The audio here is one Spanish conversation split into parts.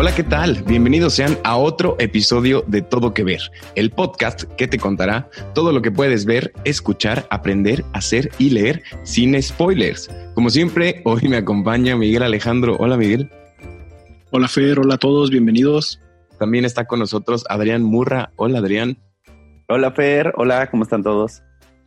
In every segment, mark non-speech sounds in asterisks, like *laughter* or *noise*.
Hola, ¿qué tal? Bienvenidos sean a otro episodio de Todo que Ver, el podcast que te contará todo lo que puedes ver, escuchar, aprender, hacer y leer sin spoilers. Como siempre, hoy me acompaña Miguel Alejandro. Hola, Miguel. Hola, Fer. Hola a todos. Bienvenidos. También está con nosotros Adrián Murra. Hola, Adrián. Hola, Fer. Hola, ¿cómo están todos?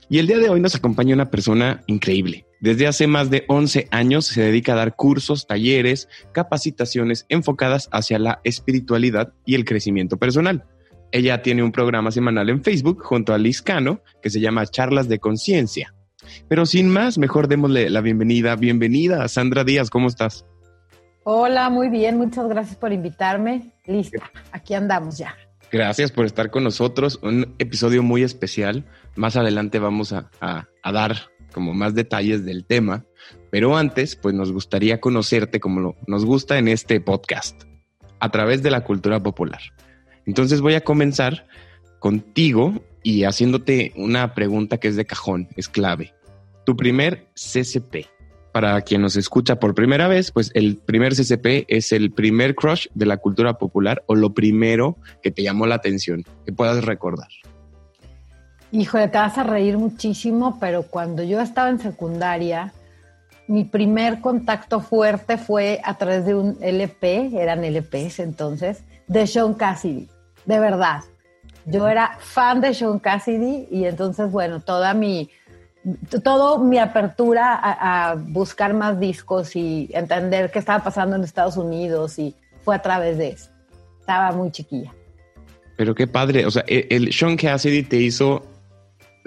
Y el día de hoy nos acompaña una persona increíble. Desde hace más de 11 años se dedica a dar cursos, talleres, capacitaciones enfocadas hacia la espiritualidad y el crecimiento personal. Ella tiene un programa semanal en Facebook junto a Liz Cano que se llama Charlas de Conciencia. Pero sin más, mejor démosle la bienvenida. Bienvenida, Sandra Díaz, ¿cómo estás? Hola, muy bien, muchas gracias por invitarme. Listo, aquí andamos ya. Gracias por estar con nosotros. Un episodio muy especial. Más adelante vamos a, a dar como más detalles del tema, pero antes, pues nos gustaría conocerte como nos gusta en este podcast, a través de la cultura popular. Entonces voy a comenzar contigo y haciéndote una pregunta que es de cajón, es clave. Tu primer CCP. Para quien nos escucha por primera vez, pues el primer CCP es el primer crush de la cultura popular o lo primero que te llamó la atención, que puedas recordar. Híjole, te vas a reír muchísimo, pero cuando yo estaba en secundaria, mi primer contacto fuerte fue a través de un LP, eran LPs entonces, de Sean Cassidy, de verdad. Yo era fan de Sean Cassidy y entonces, bueno, toda mi, todo mi apertura a, a, buscar más discos y entender qué estaba pasando en Estados Unidos y fue a través de eso. Estaba muy chiquilla. Pero qué padre, o sea, el, el Sean Cassidy te hizo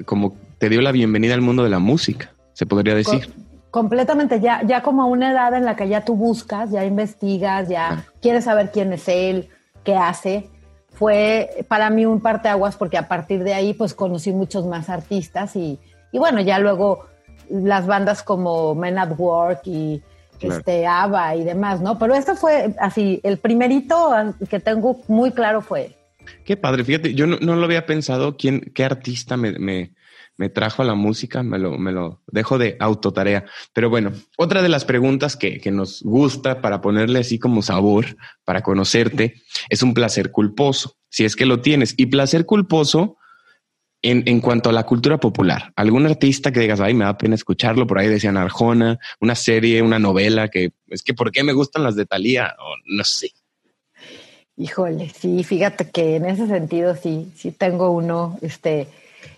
como te dio la bienvenida al mundo de la música, se podría decir. completamente, ya, ya como a una edad en la que ya tú buscas, ya investigas, ya quieres saber quién es él, qué hace. Fue para mí un parteaguas porque a partir de ahí pues conocí muchos más artistas y, y bueno, ya luego las bandas como Men at Work y este ABBA y demás, ¿no? Pero esto fue así, el primerito que tengo muy claro fue Qué padre, fíjate, yo no, lo había pensado quién, qué artista me, me, me, trajo a la música, me lo, me lo dejo de autotarea. Pero bueno, otra de las preguntas que, que nos gusta para ponerle así como sabor, para conocerte, es un placer culposo, si es que lo tienes. Y placer culposo en, en, cuanto a la cultura popular, algún artista que digas, ay, me da pena escucharlo, por ahí decían Arjona, una serie, una novela, que es que ¿por qué me gustan las de Talía? O no sé. Híjole, sí, fíjate que en ese sentido sí, sí tengo uno, este,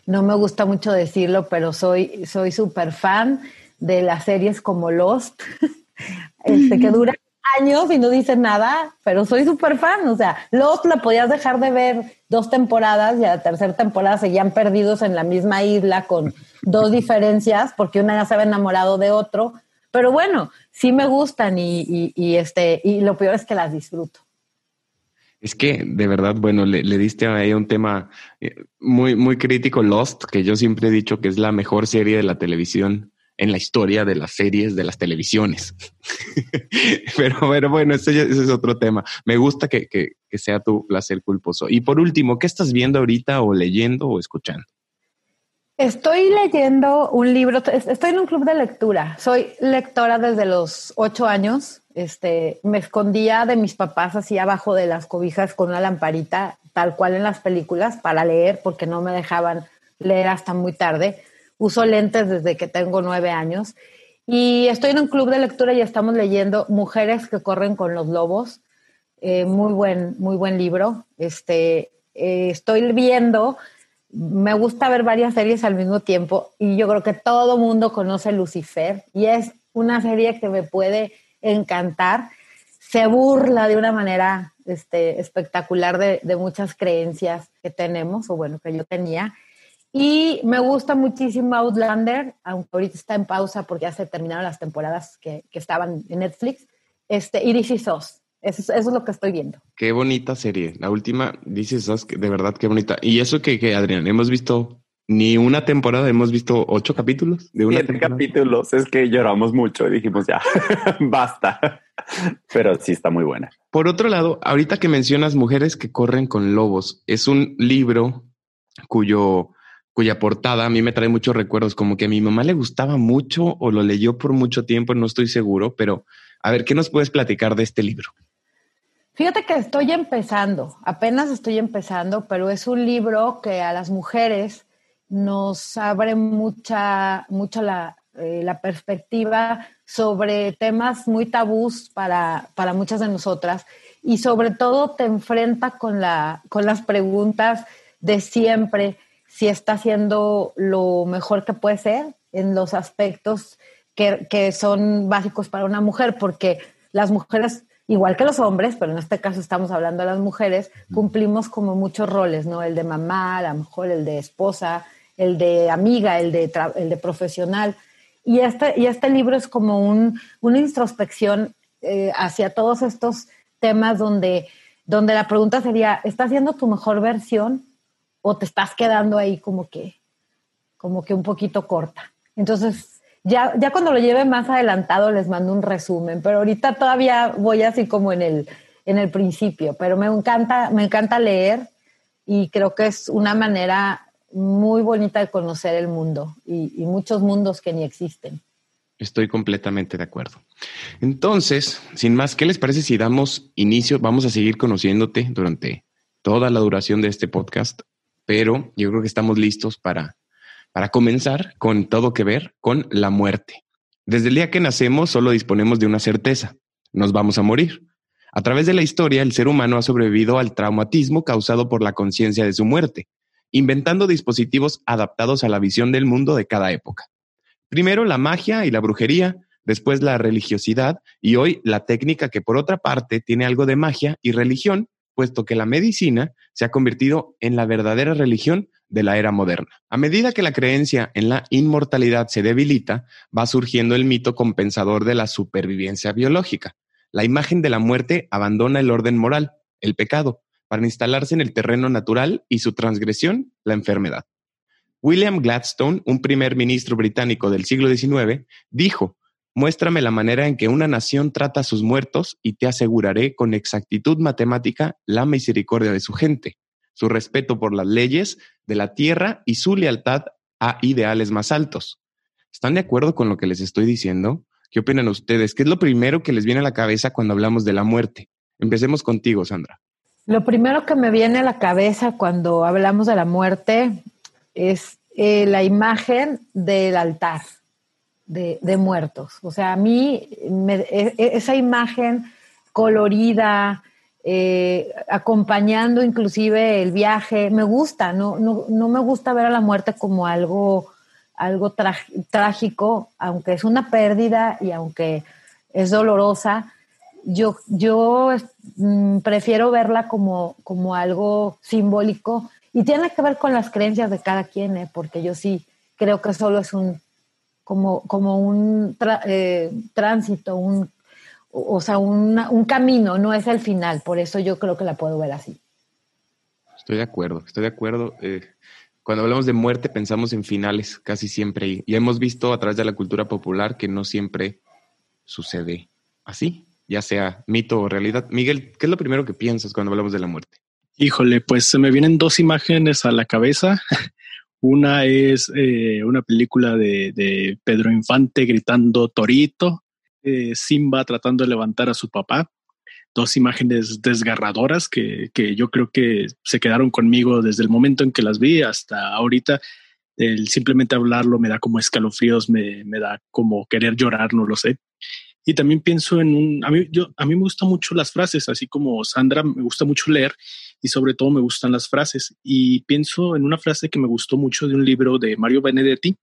no me gusta mucho decirlo, pero soy soy súper fan de las series como Lost, *laughs* este, que dura años y no dice nada, pero soy súper fan, o sea, Lost la podías dejar de ver dos temporadas y a la tercera temporada seguían perdidos en la misma isla con dos diferencias, porque una ya se había enamorado de otro, pero bueno, sí me gustan y, y, y este, y lo peor es que las disfruto. Es que de verdad, bueno, le, diste ahí un tema eh, muy, muy crítico, Lost, que yo siempre he dicho que es la mejor serie de la televisión en la historia de las series de las televisiones. *laughs* pero, pero, bueno, ese, ese, es otro tema. Me gusta que, que, que sea tu placer culposo. Y por último, ¿qué estás viendo ahorita o leyendo o escuchando? Estoy leyendo un libro, estoy en un club de lectura. Soy lectora desde los ocho años. Este, me escondía de mis papás así abajo de las cobijas con una lamparita, tal cual en las películas, para leer, porque no me dejaban leer hasta muy tarde. Uso lentes desde que tengo nueve años. Y estoy en un club de lectura y estamos leyendo Mujeres que corren con los lobos. Eh, muy buen, muy buen libro. Este, eh, estoy viendo me gusta ver varias series al mismo tiempo y yo creo que todo mundo conoce Lucifer y es una serie que me puede encantar. Se burla de una manera este, espectacular de, muchas creencias que tenemos, o bueno, que yo tenía. Y me gusta muchísimo Outlander, aunque ahorita está en pausa porque ya se terminaron las temporadas que, que estaban en Netflix. Este, y Is Us. Eso, es lo que estoy viendo. Qué bonita serie. La última, dices, de verdad, qué bonita. Y eso que, que Adrián, hemos visto ni una temporada, hemos visto ocho capítulos de una Siete temporada. capítulos, es que lloramos mucho y dijimos ya, *laughs* basta. Pero sí está muy buena. Por otro lado, ahorita que mencionas Mujeres que corren con lobos, es un libro cuyo cuya portada a mí me trae muchos recuerdos, como que a mi mamá le gustaba mucho o lo leyó por mucho tiempo, no estoy seguro, pero a ver, ¿qué nos puedes platicar de este libro? Fíjate que estoy empezando, apenas estoy empezando, pero es un libro que a las mujeres nos abre mucha, mucho la, eh, la perspectiva sobre temas muy tabús para, para, muchas de nosotras y sobre todo te enfrenta con, la, con las preguntas de siempre, si está haciendo lo mejor que puede ser en los aspectos que, que son básicos para una mujer, porque las mujeres igual que los hombres, pero en este caso estamos hablando de las mujeres, cumplimos como muchos roles, ¿no? El de mamá, a lo mejor el de esposa, el de amiga, el de, el de profesional. Y este, y este libro es como un, una introspección eh, hacia todos estos temas donde, donde la pregunta sería, ¿estás haciendo tu mejor versión o te estás quedando ahí como que, como que un poquito corta? Entonces, ya, ya cuando lo lleve más adelantado les mando un resumen, pero ahorita todavía voy así como en el, en el principio, pero me encanta, me encanta leer y creo que es una manera muy bonita de conocer el mundo y, muchos mundos que ni existen. Estoy completamente de acuerdo. Entonces, sin más, ¿qué les parece si damos inicio? Vamos a seguir conociéndote durante toda la duración de este podcast, pero yo creo que estamos listos para para comenzar, con todo que ver con la muerte. Desde el día que nacemos solo disponemos de una certeza, nos vamos a morir. A través de la historia, el ser humano ha sobrevivido al traumatismo causado por la conciencia de su muerte, inventando dispositivos adaptados a la visión del mundo de cada época. Primero la magia y la brujería, después la religiosidad y hoy la técnica que por otra parte tiene algo de magia y religión, puesto que la medicina se ha convertido en la verdadera religión de la era moderna. A medida que la creencia en la inmortalidad se debilita, va surgiendo el mito compensador de la supervivencia biológica. La imagen de la muerte abandona el orden moral, el pecado, para instalarse en el terreno natural y su transgresión, la enfermedad. William Gladstone, un primer ministro británico del siglo XIX, dijo, Muéstrame la manera en que una nación trata a sus muertos y te aseguraré con exactitud matemática la misericordia de su gente su respeto por las leyes de la tierra y su lealtad a ideales más altos. ¿Están de acuerdo con lo que les estoy diciendo? ¿Qué opinan ustedes? ¿Qué es lo primero que les viene a la cabeza cuando hablamos de la muerte? Empecemos contigo, Sandra. Lo primero que me viene a la cabeza cuando hablamos de la muerte es eh, la imagen del altar de, muertos. O sea, a mí e, e, esa imagen colorida, eh, acompañando inclusive el viaje. Me gusta, no, no, no, me gusta ver a la muerte como algo, algo trágico, aunque es una pérdida y aunque es dolorosa. Yo, yo mm, prefiero verla como, como algo simbólico y tiene que ver con las creencias de cada quien, ¿eh? porque yo sí creo que solo es un como, como un eh, tránsito, un o sea, un camino, no es el final. Por eso yo creo que la puedo ver así. Estoy de acuerdo, estoy de acuerdo. Eh, cuando hablamos de muerte pensamos en finales casi siempre y hemos visto a través de la cultura popular que no siempre sucede así, ya sea mito o realidad. Miguel, ¿qué es lo primero que piensas cuando hablamos de la muerte? Híjole, pues se me vienen dos imágenes a la cabeza. *laughs* Una es eh, una película de, Pedro Infante gritando Torito Simba tratando de levantar a su papá. Dos imágenes desgarradoras que, yo creo que se quedaron conmigo desde el momento en que las vi hasta ahorita. El simplemente hablarlo me da como escalofríos, me, me da como querer llorar, no lo sé. Y también pienso en un, a mí, yo, a mí me gustan mucho las frases, así como Sandra, me gusta mucho leer y sobre todo me gustan las frases. Y pienso en una frase que me gustó mucho de un libro de Mario Benedetti,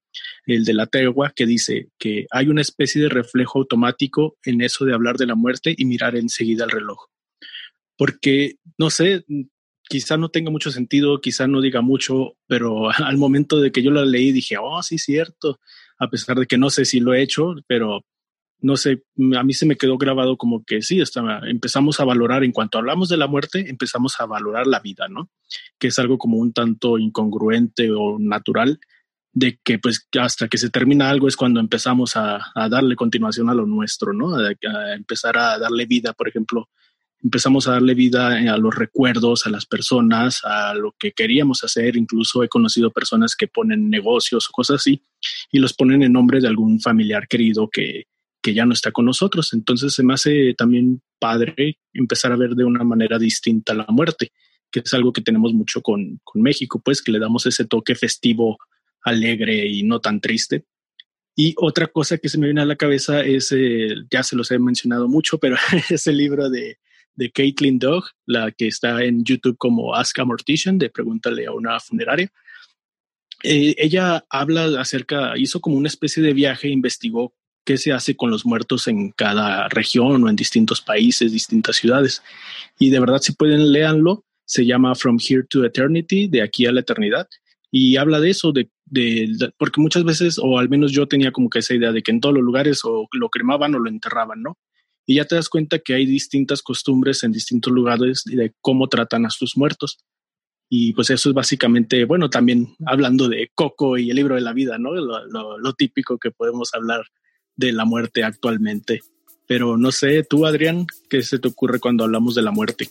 el de la tegua, que dice que hay una especie de reflejo automático en eso de hablar de la muerte y mirar enseguida el reloj. Porque, no sé, quizá no tenga mucho sentido, quizá no diga mucho, pero *laughs* al momento de que yo la leí dije, oh, sí, cierto, a pesar de que no sé si lo he hecho, pero no sé, a mí se me quedó grabado como que sí, empezamos a valorar, en cuanto hablamos de la muerte, empezamos a valorar la vida, ¿no? Que es algo como un tanto incongruente o natural, de que pues hasta que se termina algo es cuando empezamos a, darle continuación a lo nuestro, ¿no? A, a, empezar a darle vida, por ejemplo, empezamos a darle vida a los recuerdos, a las personas, a lo que queríamos hacer, incluso he conocido personas que ponen negocios o cosas así y los ponen en nombre de algún familiar querido que, que ya no está con nosotros. Entonces se me hace también padre empezar a ver de una manera distinta la muerte, que es algo que tenemos mucho con, con México, pues que le damos ese toque festivo, alegre y no tan triste. Y otra cosa que se me viene a la cabeza es, ya se los he mencionado mucho, pero *laughs* es el libro de, de Caitlin Dog, la que está en YouTube como Ask a Mortician, de Pregúntale a una funeraria. Eh, ella habla acerca, hizo como una especie de viaje, investigó qué se hace con los muertos en cada región o en distintos países, distintas ciudades. Y de verdad, si pueden, léanlo. Se llama From Here to Eternity, de aquí a la eternidad. Y habla de eso, de de, porque muchas veces, o al menos yo tenía como que esa idea de que en todos los lugares o lo cremaban o lo enterraban, ¿no? Y ya te das cuenta que hay distintas costumbres en distintos lugares de cómo tratan a sus muertos. Y pues eso es básicamente, bueno, también hablando de Coco y el libro de la vida, ¿no? Lo, lo típico que podemos hablar de la muerte actualmente. Pero no sé, tú, Adrián, ¿qué se te ocurre cuando hablamos de la muerte?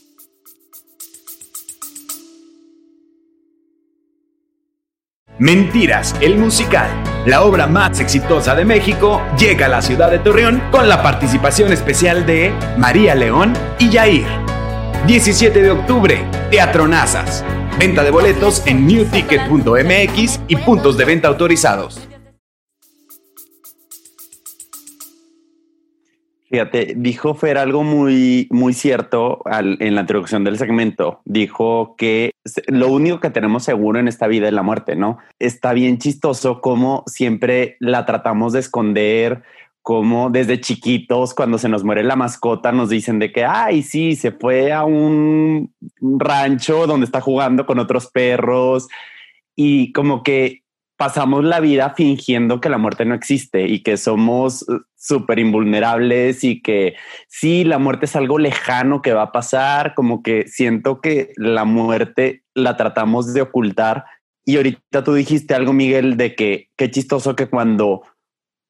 Mentiras, el musical, la obra más exitosa de México, llega a la ciudad de Torreón con la participación especial de María León y Yair. 17 de octubre, Teatro Nazas. Venta de boletos en newticket.mx y puntos de venta autorizados. Fíjate, dijo Fer algo muy, muy cierto en la introducción del segmento. Dijo que lo único que tenemos seguro en esta vida es la muerte, ¿no? Está bien chistoso como siempre la tratamos de esconder, como desde chiquitos, cuando se nos muere la mascota, nos dicen de que, ay, sí, se fue a un rancho donde está jugando con otros perros y como que pasamos la vida fingiendo que la muerte no existe y que somos eh, súper invulnerables y que sí, la muerte es algo lejano que va a pasar, como que siento que la muerte la tratamos de ocultar. Y ahorita tú dijiste algo, Miguel, de que qué chistoso que cuando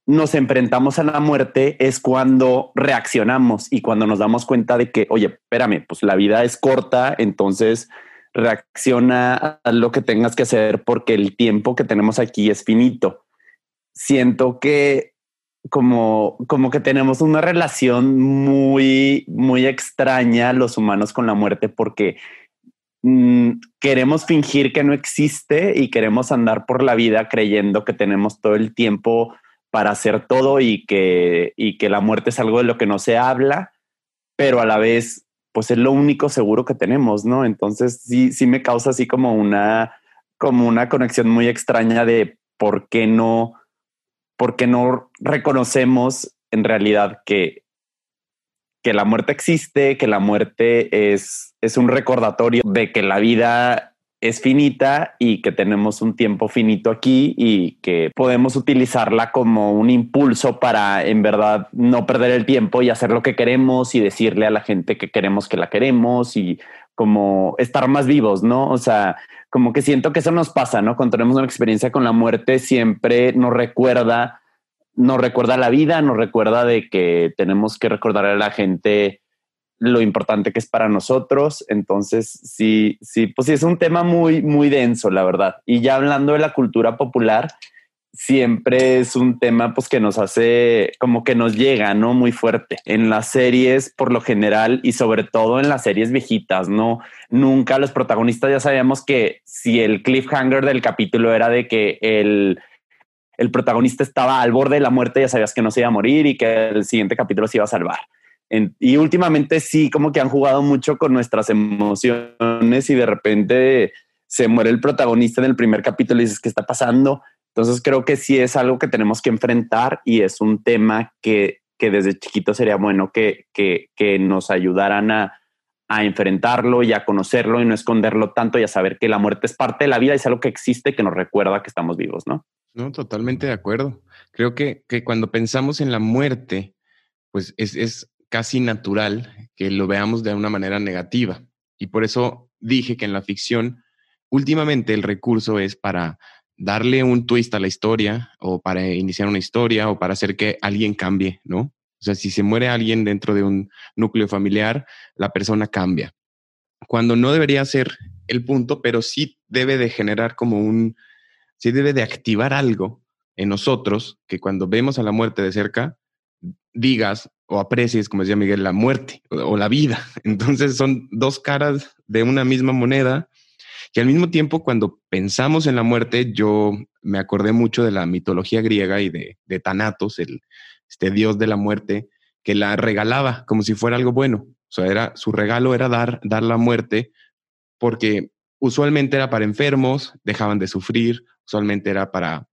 nos enfrentamos a la muerte es cuando reaccionamos y cuando nos damos cuenta de que, oye, espérame, pues la vida es corta, entonces reacciona a lo que tengas que hacer porque el tiempo que tenemos aquí es finito. Siento que como, como que tenemos una relación muy, muy extraña los humanos con la muerte porque mm, queremos fingir que no existe y queremos andar por la vida creyendo que tenemos todo el tiempo para hacer todo y que, y que la muerte es algo de lo que no se habla, pero a la vez pues es lo único seguro que tenemos, ¿no? Entonces sí, sí me causa así como una, como una conexión muy extraña de por qué no, por qué no reconocemos en realidad que, que la muerte existe, que la muerte es, es un recordatorio de que la vida es finita y que tenemos un tiempo finito aquí y que podemos utilizarla como un impulso para en verdad no perder el tiempo y hacer lo que queremos y decirle a la gente que queremos que la queremos y como estar más vivos, ¿no? O sea, como que siento que eso nos pasa, ¿no? Cuando tenemos una experiencia con la muerte, siempre nos recuerda, nos recuerda la vida, nos recuerda de que tenemos que recordar a la gente lo importante que es para nosotros. Entonces, sí, sí, pues sí, es un tema muy, muy denso, la verdad. Y ya hablando de la cultura popular, siempre es un tema pues que nos hace como que nos llega, ¿no? Muy fuerte. En las series, por lo general, y sobre todo en las series viejitas, ¿no? Nunca los protagonistas ya sabíamos que si el cliffhanger del capítulo era de que el, el protagonista estaba al borde de la muerte, ya sabías que no se iba a morir y que el siguiente capítulo se iba a salvar y últimamente sí, como que han jugado mucho con nuestras emociones y de repente se muere el protagonista en el primer capítulo y dices, ¿qué está pasando? Entonces creo que sí es algo que tenemos que enfrentar y es un tema que, que desde chiquito sería bueno que, que, nos ayudaran a, a, enfrentarlo y a conocerlo y no esconderlo tanto y a saber que la muerte es parte de la vida y es algo que existe que nos recuerda que estamos vivos, ¿no? No, totalmente de acuerdo. Creo que, que cuando pensamos en la muerte, pues es, es casi natural que lo veamos de una manera negativa. Y por eso dije que en la ficción, últimamente el recurso es para darle un twist a la historia o para iniciar una historia o para hacer que alguien cambie, ¿no? O sea, si se muere alguien dentro de un núcleo familiar, la persona cambia. Cuando no debería ser el punto, pero sí debe de generar como un, sí debe de activar algo en nosotros que cuando vemos a la muerte de cerca, digas o aprecies, como decía Miguel, la muerte o, la vida. *laughs* Entonces son dos caras de una misma moneda que al mismo tiempo cuando pensamos en la muerte, yo me acordé mucho de la mitología griega y de, de Thanatos, el este dios de la muerte, que la regalaba como si fuera algo bueno. O sea, era, su regalo era dar, dar la muerte porque usualmente era para enfermos, dejaban de sufrir, usualmente era para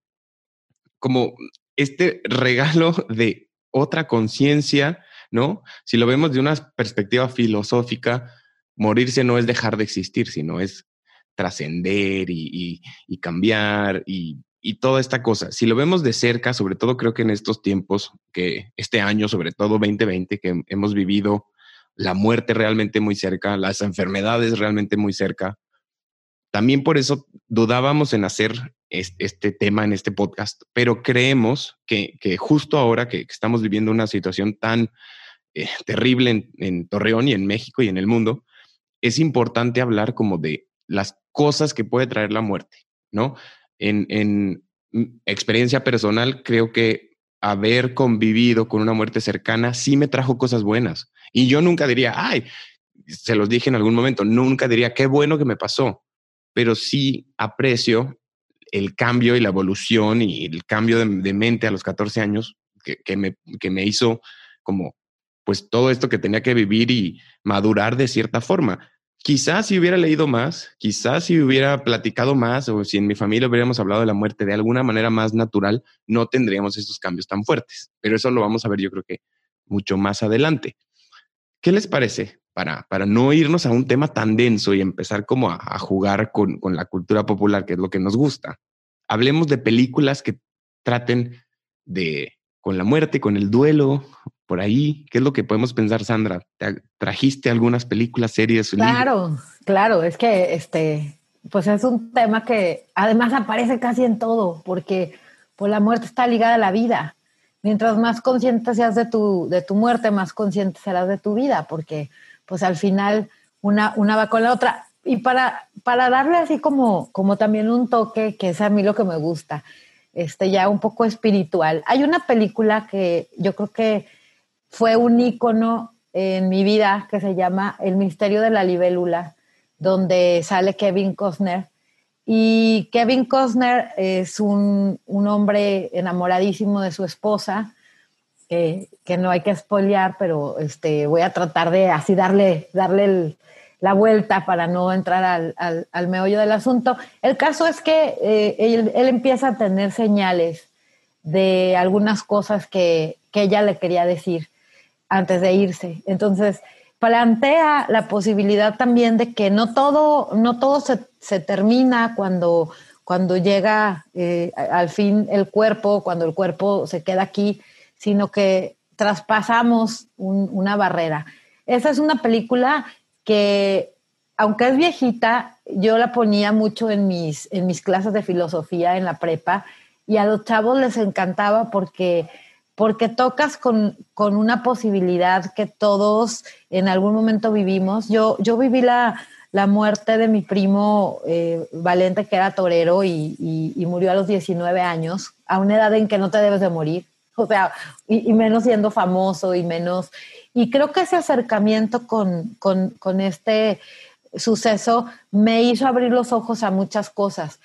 como este regalo de otra conciencia, ¿no? Si lo vemos de una perspectiva filosófica, morirse no es dejar de existir, sino es trascender y, cambiar y, toda esta cosa. Si lo vemos de cerca, sobre todo creo que en estos tiempos, que este año, sobre todo 2020, que hemos vivido la muerte realmente muy cerca, las enfermedades realmente muy cerca, también por eso dudábamos en hacer este, tema en este podcast, pero creemos que, justo ahora que, estamos viviendo una situación tan eh, terrible en, Torreón y en México y en el mundo, es importante hablar como de las cosas que puede traer la muerte, ¿no? En, en experiencia personal, creo que haber convivido con una muerte cercana sí me trajo cosas buenas. Y yo nunca diría, ay, se los dije en algún momento, nunca diría, qué bueno que me pasó pero sí aprecio el cambio y la evolución y el cambio de, mente a los 14 años que, me, que me hizo como pues todo esto que tenía que vivir y madurar de cierta forma. Quizás si hubiera leído más, quizás si hubiera platicado más o si en mi familia hubiéramos hablado de la muerte de alguna manera más natural, no tendríamos estos cambios tan fuertes. Pero eso lo vamos a ver yo creo que mucho más adelante. ¿Qué les parece? Para, para no irnos a un tema tan denso y empezar como a, jugar con, con, la cultura popular, que es lo que nos gusta. Hablemos de películas que traten de con la muerte, con el duelo, por ahí. ¿Qué es lo que podemos pensar, Sandra? ¿Trajiste algunas películas, series? Claro, claro, es que este, pues es un tema que además aparece casi en todo, porque pues la muerte está ligada a la vida. Mientras más consciente seas de tu, de tu muerte, más consciente serás de tu vida, porque pues al final una, una va con la otra. Y para, para darle así como, como también un toque, que es a mí lo que me gusta, este ya un poco espiritual. Hay una película que yo creo que fue un ícono en mi vida que se llama El misterio de la libélula, donde sale Kevin Costner. Y Kevin Costner es un, un hombre enamoradísimo de su esposa, que, no hay que spoilear, pero este, voy a tratar de así darle, darle la vuelta para no entrar al, al, meollo del asunto. El caso es que eh, él, empieza a tener señales de algunas cosas que, que ella le quería decir antes de irse. Entonces, plantea la posibilidad también de que no todo, no todo se, se termina cuando, cuando llega eh, al fin el cuerpo, cuando el cuerpo se queda aquí, sino que traspasamos una barrera. Esa es una película que, aunque es viejita, yo la ponía mucho en mis, en mis clases de filosofía en la prepa y a los chavos les encantaba porque, porque tocas con, una posibilidad que todos en algún momento vivimos. Yo, yo viví la, muerte de mi primo eh, Valente, que era torero y, y, murió a los 19 años, a una edad en que no te debes de morir *laughs* o sea, y, menos siendo famoso y menos... Y creo que ese acercamiento con, este suceso me hizo abrir los ojos a muchas cosas,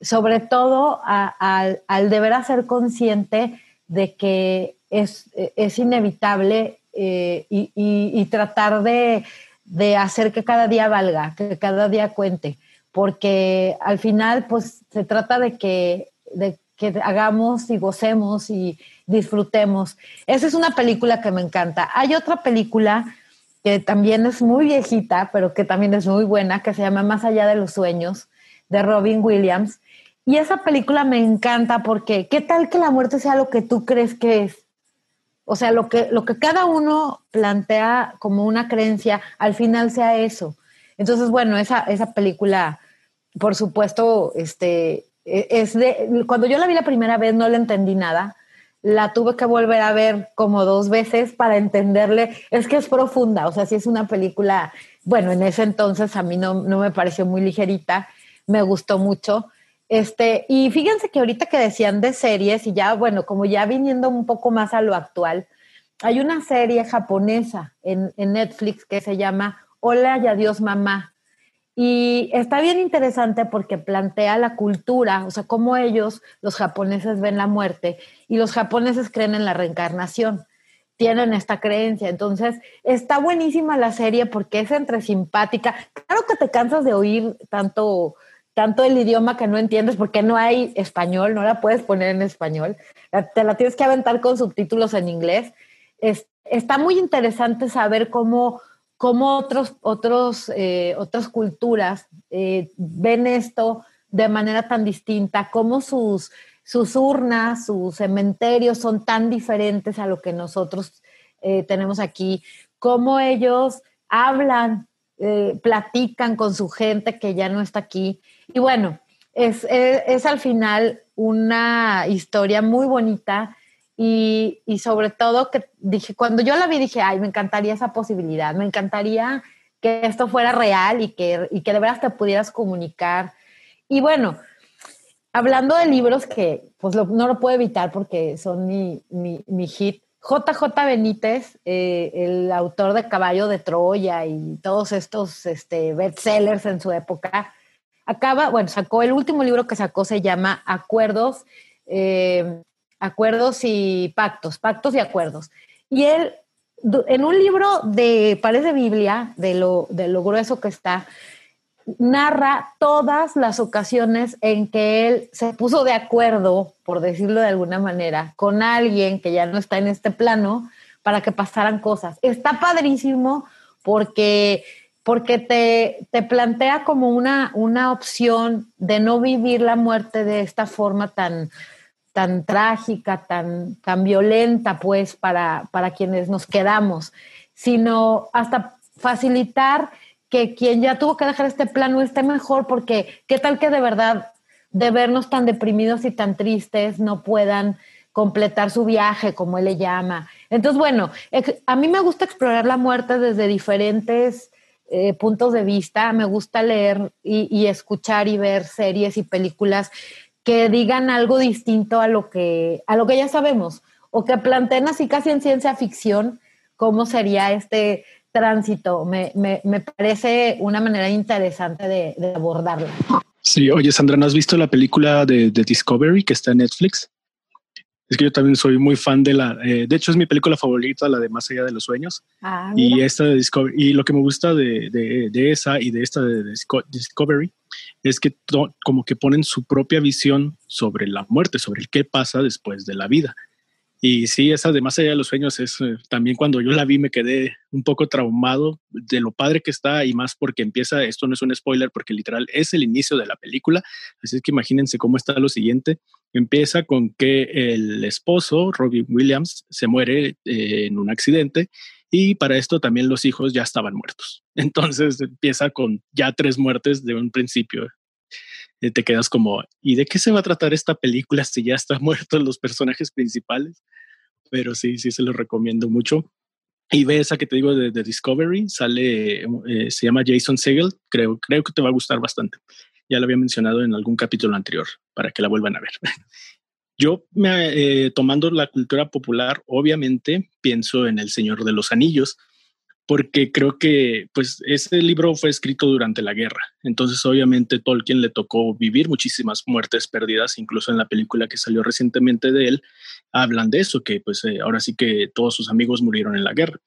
sobre todo al deber ser consciente de que es, es inevitable eh, y, tratar de, de, hacer que cada día valga, que cada día cuente, porque al final pues se trata de que, de que hagamos y gocemos y, disfrutemos. Esa es una película que me encanta. Hay otra película que también es muy viejita, pero que también es muy buena, que se llama Más allá de los sueños, de Robin Williams. Y esa película me encanta porque ¿qué tal que la muerte sea lo que tú crees que es? O sea, lo que, lo que cada uno plantea como una creencia, al final sea eso. Entonces, bueno, esa, esa película, por supuesto, este, e, es de, cuando yo la vi la primera vez no le entendí nada, la tuve que volver a ver como dos veces para entenderle. Es que es profunda, o sea, si es una película, bueno, en ese entonces a mí no, me pareció muy ligerita, me gustó mucho. Este, y fíjense que ahorita que decían de series y ya, bueno, como ya viniendo un poco más a lo actual, hay una serie japonesa en, en Netflix que se llama Hola y adiós mamá. Y está bien interesante porque plantea la cultura, o sea, cómo ellos, los japoneses, ven la muerte y los japoneses creen en la reencarnación, tienen esta creencia. Entonces, está buenísima la serie porque es entre simpática. Claro que te cansas de oír tanto, tanto el idioma que no entiendes porque no hay español, no la puedes poner en español, te la tienes que aventar con subtítulos en inglés. está muy interesante saber cómo cómo otros, otros, eh, otras culturas eh, ven esto de manera tan distinta, cómo sus, sus urnas, sus cementerios son tan diferentes a lo que nosotros eh, tenemos aquí, cómo ellos hablan, platican con su gente que ya no está aquí. Y bueno, es, es al final una historia muy bonita y, sobre todo que dije, cuando yo la vi dije, ay, me encantaría esa posibilidad, me encantaría que esto fuera real y que, y que de veras te pudieras comunicar. Y bueno, hablando de libros que pues no lo puedo evitar porque son mi, mi, mi hit, JJ Benítez, eh, el autor de Caballo de Troya y todos estos este, bestsellers en su época, acaba, bueno, sacó el último libro que sacó, se llama Acuerdos eh, acuerdos y pactos, pactos y acuerdos. Y él, en un libro de, parece Biblia, de lo, de lo grueso que está, narra todas las ocasiones en que él se puso de acuerdo, por decirlo de alguna manera, con alguien que ya no está en este plano para que pasaran cosas. Está padrísimo porque, porque te, te plantea como una, una opción de no vivir la muerte de esta forma tan, tan trágica, tan, tan violenta, pues, para, para quienes nos quedamos, sino hasta facilitar que quien ya tuvo que dejar este plano esté mejor, porque qué tal que de verdad, de vernos tan deprimidos y tan tristes, no puedan completar su viaje, como él le llama. Entonces, bueno, a mí me gusta explorar la muerte desde diferentes eh, puntos de vista, me gusta leer y, y, escuchar y ver series y películas que digan algo distinto a lo que, a lo que ya sabemos, o que planteen así casi en ciencia ficción cómo sería este tránsito. Me, parece una manera interesante de, abordarlo. Sí, oye Sandra, ¿no has visto la película de, Discovery que está en Netflix? Es que yo también soy muy fan de la, eh, de hecho es mi película favorita, la de Más allá de los sueños. Ah, y esta de Discovery, y lo que me gusta de, de, esa y de esta de Discovery es que como que ponen su propia visión sobre la muerte, sobre el qué pasa después de la vida. Y sí, esa de más allá de los sueños es eh, también cuando yo la vi me quedé un poco traumado de lo padre que está y más porque empieza, esto no es un spoiler porque literal es el inicio de la película, así que imagínense cómo está lo siguiente. Empieza con que el esposo, Robbie Williams, se muere eh, en un accidente y para esto también los hijos ya estaban muertos. *laughs* Entonces empieza con ya tres muertes de un principio. Y te quedas como, ¿y de qué se va a tratar esta película si ya están *laughs* muertos los personajes principales? Pero sí, sí se lo recomiendo mucho. Y ve esa que te digo de, Discovery, sale, eh, se llama Jason Segel, creo, creo que te va a gustar bastante. Ya lo había mencionado en algún capítulo anterior para que la vuelvan a ver. *laughs* Yo, me, eh, tomando la cultura popular, obviamente pienso en El Señor de los Anillos, porque creo que pues ese libro fue escrito durante la guerra. Entonces, obviamente, Tolkien le tocó vivir muchísimas muertes perdidas, incluso en la película que salió recientemente de él, hablan de eso, que pues eh, ahora sí que todos sus amigos murieron en la guerra.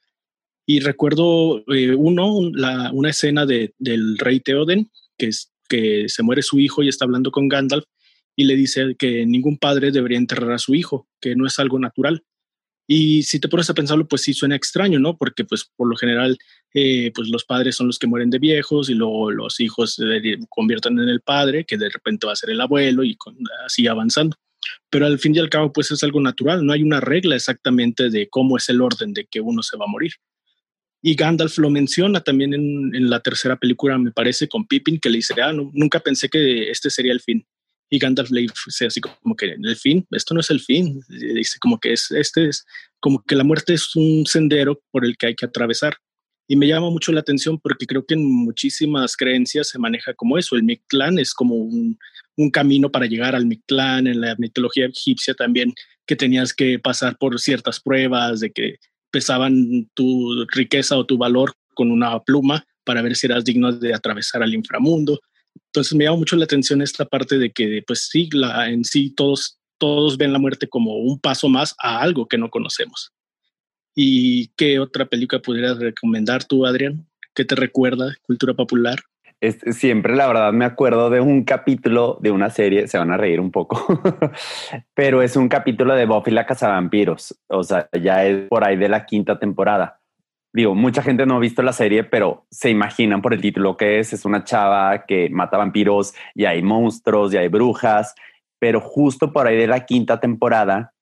Y recuerdo eh, uno, una escena de, del rey Theoden, que, es, que se muere su hijo y está hablando con Gandalf, y le dice que ningún padre debería enterrar a su hijo, que no es algo natural. Y si te pones a pensarlo, pues sí suena extraño, ¿no? Porque pues por lo general, eh, pues los padres son los que mueren de viejos y luego los hijos se convierten en el padre, que de repente va a ser el abuelo y así avanzando. Pero al fin y al cabo, pues es algo natural, no hay una regla exactamente de cómo es el orden de que uno se va a morir. Y Gandalf lo menciona también en, en la tercera película, me parece, con Pippin, que le dice, ah, nunca pensé que este sería el fin y Gandalf le dice así como que el fin, esto no es el fin, dice como que es, este es, como que la muerte es un sendero por el que hay que atravesar. Y me llama mucho la atención porque creo que en muchísimas creencias se maneja como eso, el Mictlán es como un, un camino para llegar al Mictlán, en la mitología egipcia también, que tenías que pasar por ciertas pruebas, de que pesaban tu riqueza o tu valor con una pluma para ver si eras digno de atravesar al inframundo. Entonces me llama mucho la atención esta parte de que, pues sí, en sí todos, todos ven la muerte como un paso más a algo que no conocemos. ¿Y qué otra película pudieras recomendar tú, Adrián? ¿Qué te recuerda cultura popular? siempre, la verdad, me acuerdo de un capítulo de una serie, se van a reír un poco, *laughs* pero es un capítulo de Buffy la Cazavampiros. O sea, ya es por ahí de la quinta temporada. Digo, mucha gente no ha visto la serie, pero se imaginan por el título que es. Es una chava que mata vampiros y hay monstruos y hay brujas, pero justo por ahí de la quinta temporada,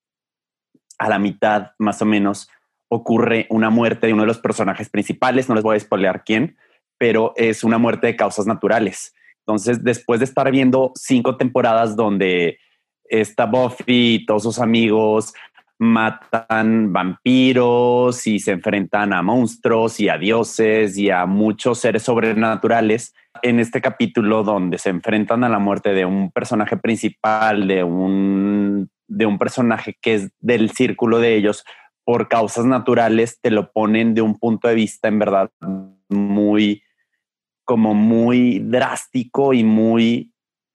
a la mitad más o menos, ocurre una muerte de uno de los personajes principales. No les voy a spoilear quién, pero es una muerte de causas naturales. Entonces, después de estar viendo cinco temporadas donde está Buffy y todos sus amigos matan vampiros y se enfrentan a monstruos y a dioses y a muchos seres sobrenaturales. En este capítulo donde se enfrentan a la muerte de un personaje principal, de un, de un personaje que es del círculo de ellos, por causas naturales, te lo ponen de un punto de vista en verdad muy como muy drástico y muy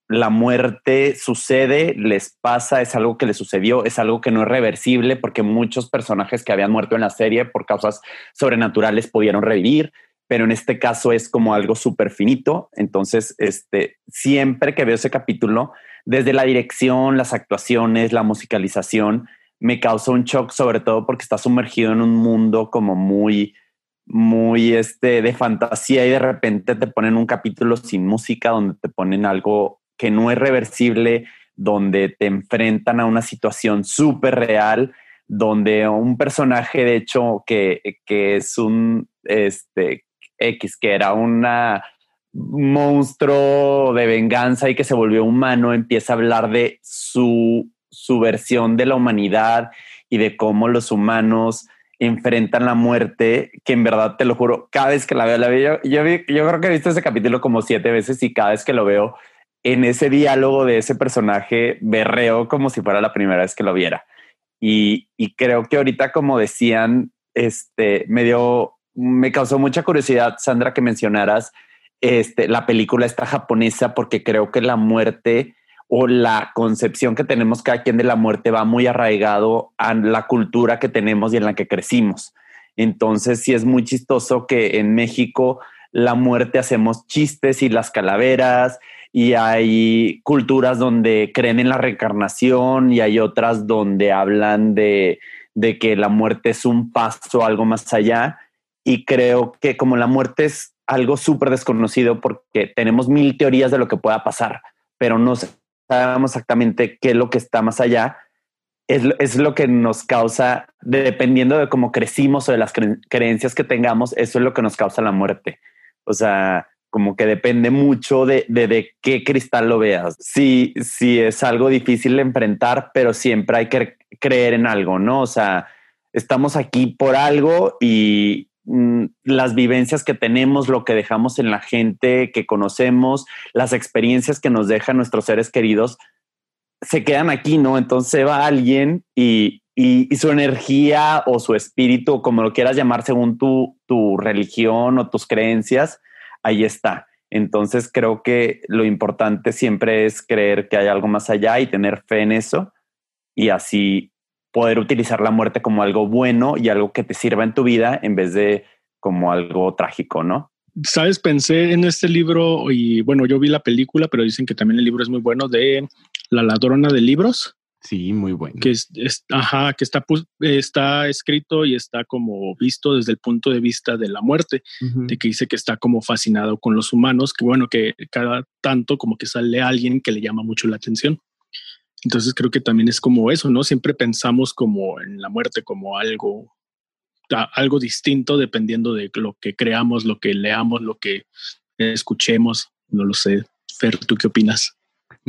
la muerte sucede, les pasa, es algo que les sucedió, es algo que no es reversible porque muchos personajes que habían muerto en la serie por causas sobrenaturales pudieron revivir, pero en este caso es como algo súper finito. Entonces, este, siempre que veo ese capítulo, desde la dirección, las actuaciones, la musicalización, me causa un shock, sobre todo porque está sumergido en un mundo como muy, muy este, de fantasía y de repente te ponen un capítulo sin música donde te ponen algo que no es reversible, donde te enfrentan a una situación súper real, donde un personaje, de hecho, que, que es un este, X, que era un monstruo de venganza y que se volvió humano, empieza a hablar de su, su versión de la humanidad y de cómo los humanos enfrentan la muerte, que en verdad te lo juro, cada vez que la veo, la veo yo, yo, creo que he visto ese capítulo como siete veces y cada vez que lo veo en ese diálogo de ese personaje, berreo como si fuera la primera vez que lo viera. Y, creo que ahorita, como decían, este, me dio, me causó mucha curiosidad, Sandra, que mencionaras este, la película esta japonesa, porque creo que la muerte o la concepción que tenemos cada quien de la muerte va muy arraigado a la cultura que tenemos y en la que crecimos. Entonces, sí es muy chistoso que en México la muerte hacemos chistes y las calaveras y hay culturas donde creen en la reencarnación y hay otras donde hablan de, de que la muerte es un paso, algo más allá. Y creo que como la muerte es algo súper desconocido porque tenemos mil teorías de lo que pueda pasar, pero no sabemos exactamente qué es lo que está más allá, es, es lo que nos causa, dependiendo de cómo crecimos o de las creencias que tengamos, eso es lo que nos causa la muerte. O sea, como que depende mucho de, de, qué cristal lo veas. Sí, sí es algo difícil de enfrentar, pero siempre hay que creer en algo, ¿no? O sea, estamos aquí por algo y, Mm, las vivencias que tenemos, lo que dejamos en la gente que conocemos, las experiencias que nos dejan nuestros seres queridos, se quedan aquí, ¿no? Entonces va alguien y, y, su energía o su espíritu, como lo quieras llamar según tu, tu religión o tus creencias, ahí está. Entonces creo que lo importante siempre es creer que hay algo más allá y tener fe en eso y así poder utilizar la muerte como algo bueno y algo que te sirva en tu vida en vez de como algo trágico, ¿no? Sabes, pensé en este libro y bueno, yo vi la película, pero dicen que también el libro es muy bueno de La ladrona de libros. Sí, muy bueno. Que es, ajá, que está, está escrito y está como visto desde el punto de vista de la muerte, de que dice que está como fascinado con los humanos, que bueno, que cada tanto como que sale alguien que le llama mucho la atención. Entonces creo que también es como eso, ¿no? Siempre pensamos como en la muerte como algo, algo distinto dependiendo de lo que creamos, lo que leamos, lo que escuchemos. No lo sé. Fer, ¿tú qué opinas?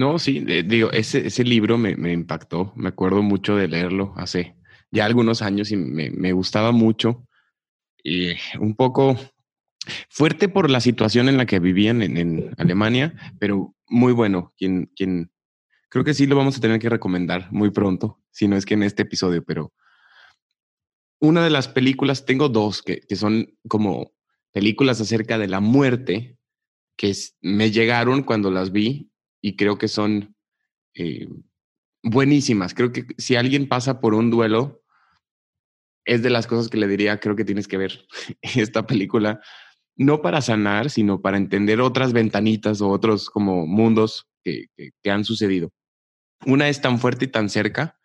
No, sí, digo, ese, ese libro me, impactó. Me acuerdo mucho de leerlo hace ya algunos años y me, me gustaba mucho. Y un poco fuerte por la situación en la que vivían en, Alemania, pero muy bueno. Quien, quien Creo que sí lo vamos a tener que recomendar muy pronto, si no es que en este episodio, pero una de las películas, tengo dos que, son como películas acerca de la muerte que me llegaron cuando las vi y creo que son eh, buenísimas. Creo que si alguien pasa por un duelo, es de las cosas que le diría, creo que tienes que ver *laughs* esta película, no para sanar, sino para entender otras ventanitas o otros como mundos que, que han sucedido. Una es tan fuerte y tan cerca,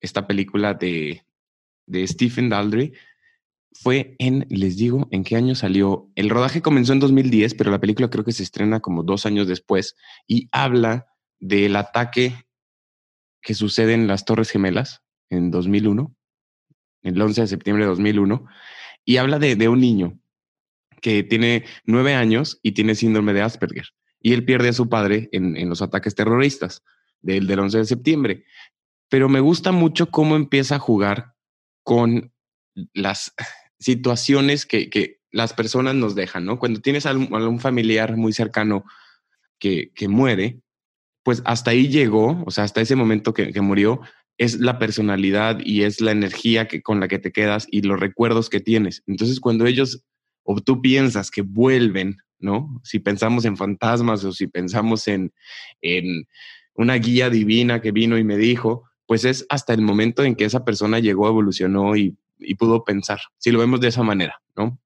esta película de, de Stephen Daldry, fue en, les digo, en qué año salió. El rodaje comenzó en 2010, pero la película creo que se estrena como dos años después y habla del ataque que sucede en las Torres Gemelas en 2001, el 11 de septiembre de 2001, y habla de, un niño que tiene nueve años y tiene síndrome de Asperger, y él pierde a su padre en, los ataques terroristas del, del 11 de septiembre. Pero me gusta mucho cómo empieza a jugar con las situaciones que, las personas nos dejan, ¿no? Cuando tienes a algún, familiar muy cercano que, muere, pues hasta ahí llegó, o sea, hasta ese momento que, murió, es la personalidad y es la energía que, con la que te quedas y los recuerdos que tienes. Entonces, cuando ellos o tú piensas que vuelven, ¿no? Si pensamos en fantasmas o si pensamos en, en una guía divina que vino y me dijo, pues es hasta el momento en que esa persona llegó, evolucionó y, pudo pensar, si lo vemos de esa manera, ¿no?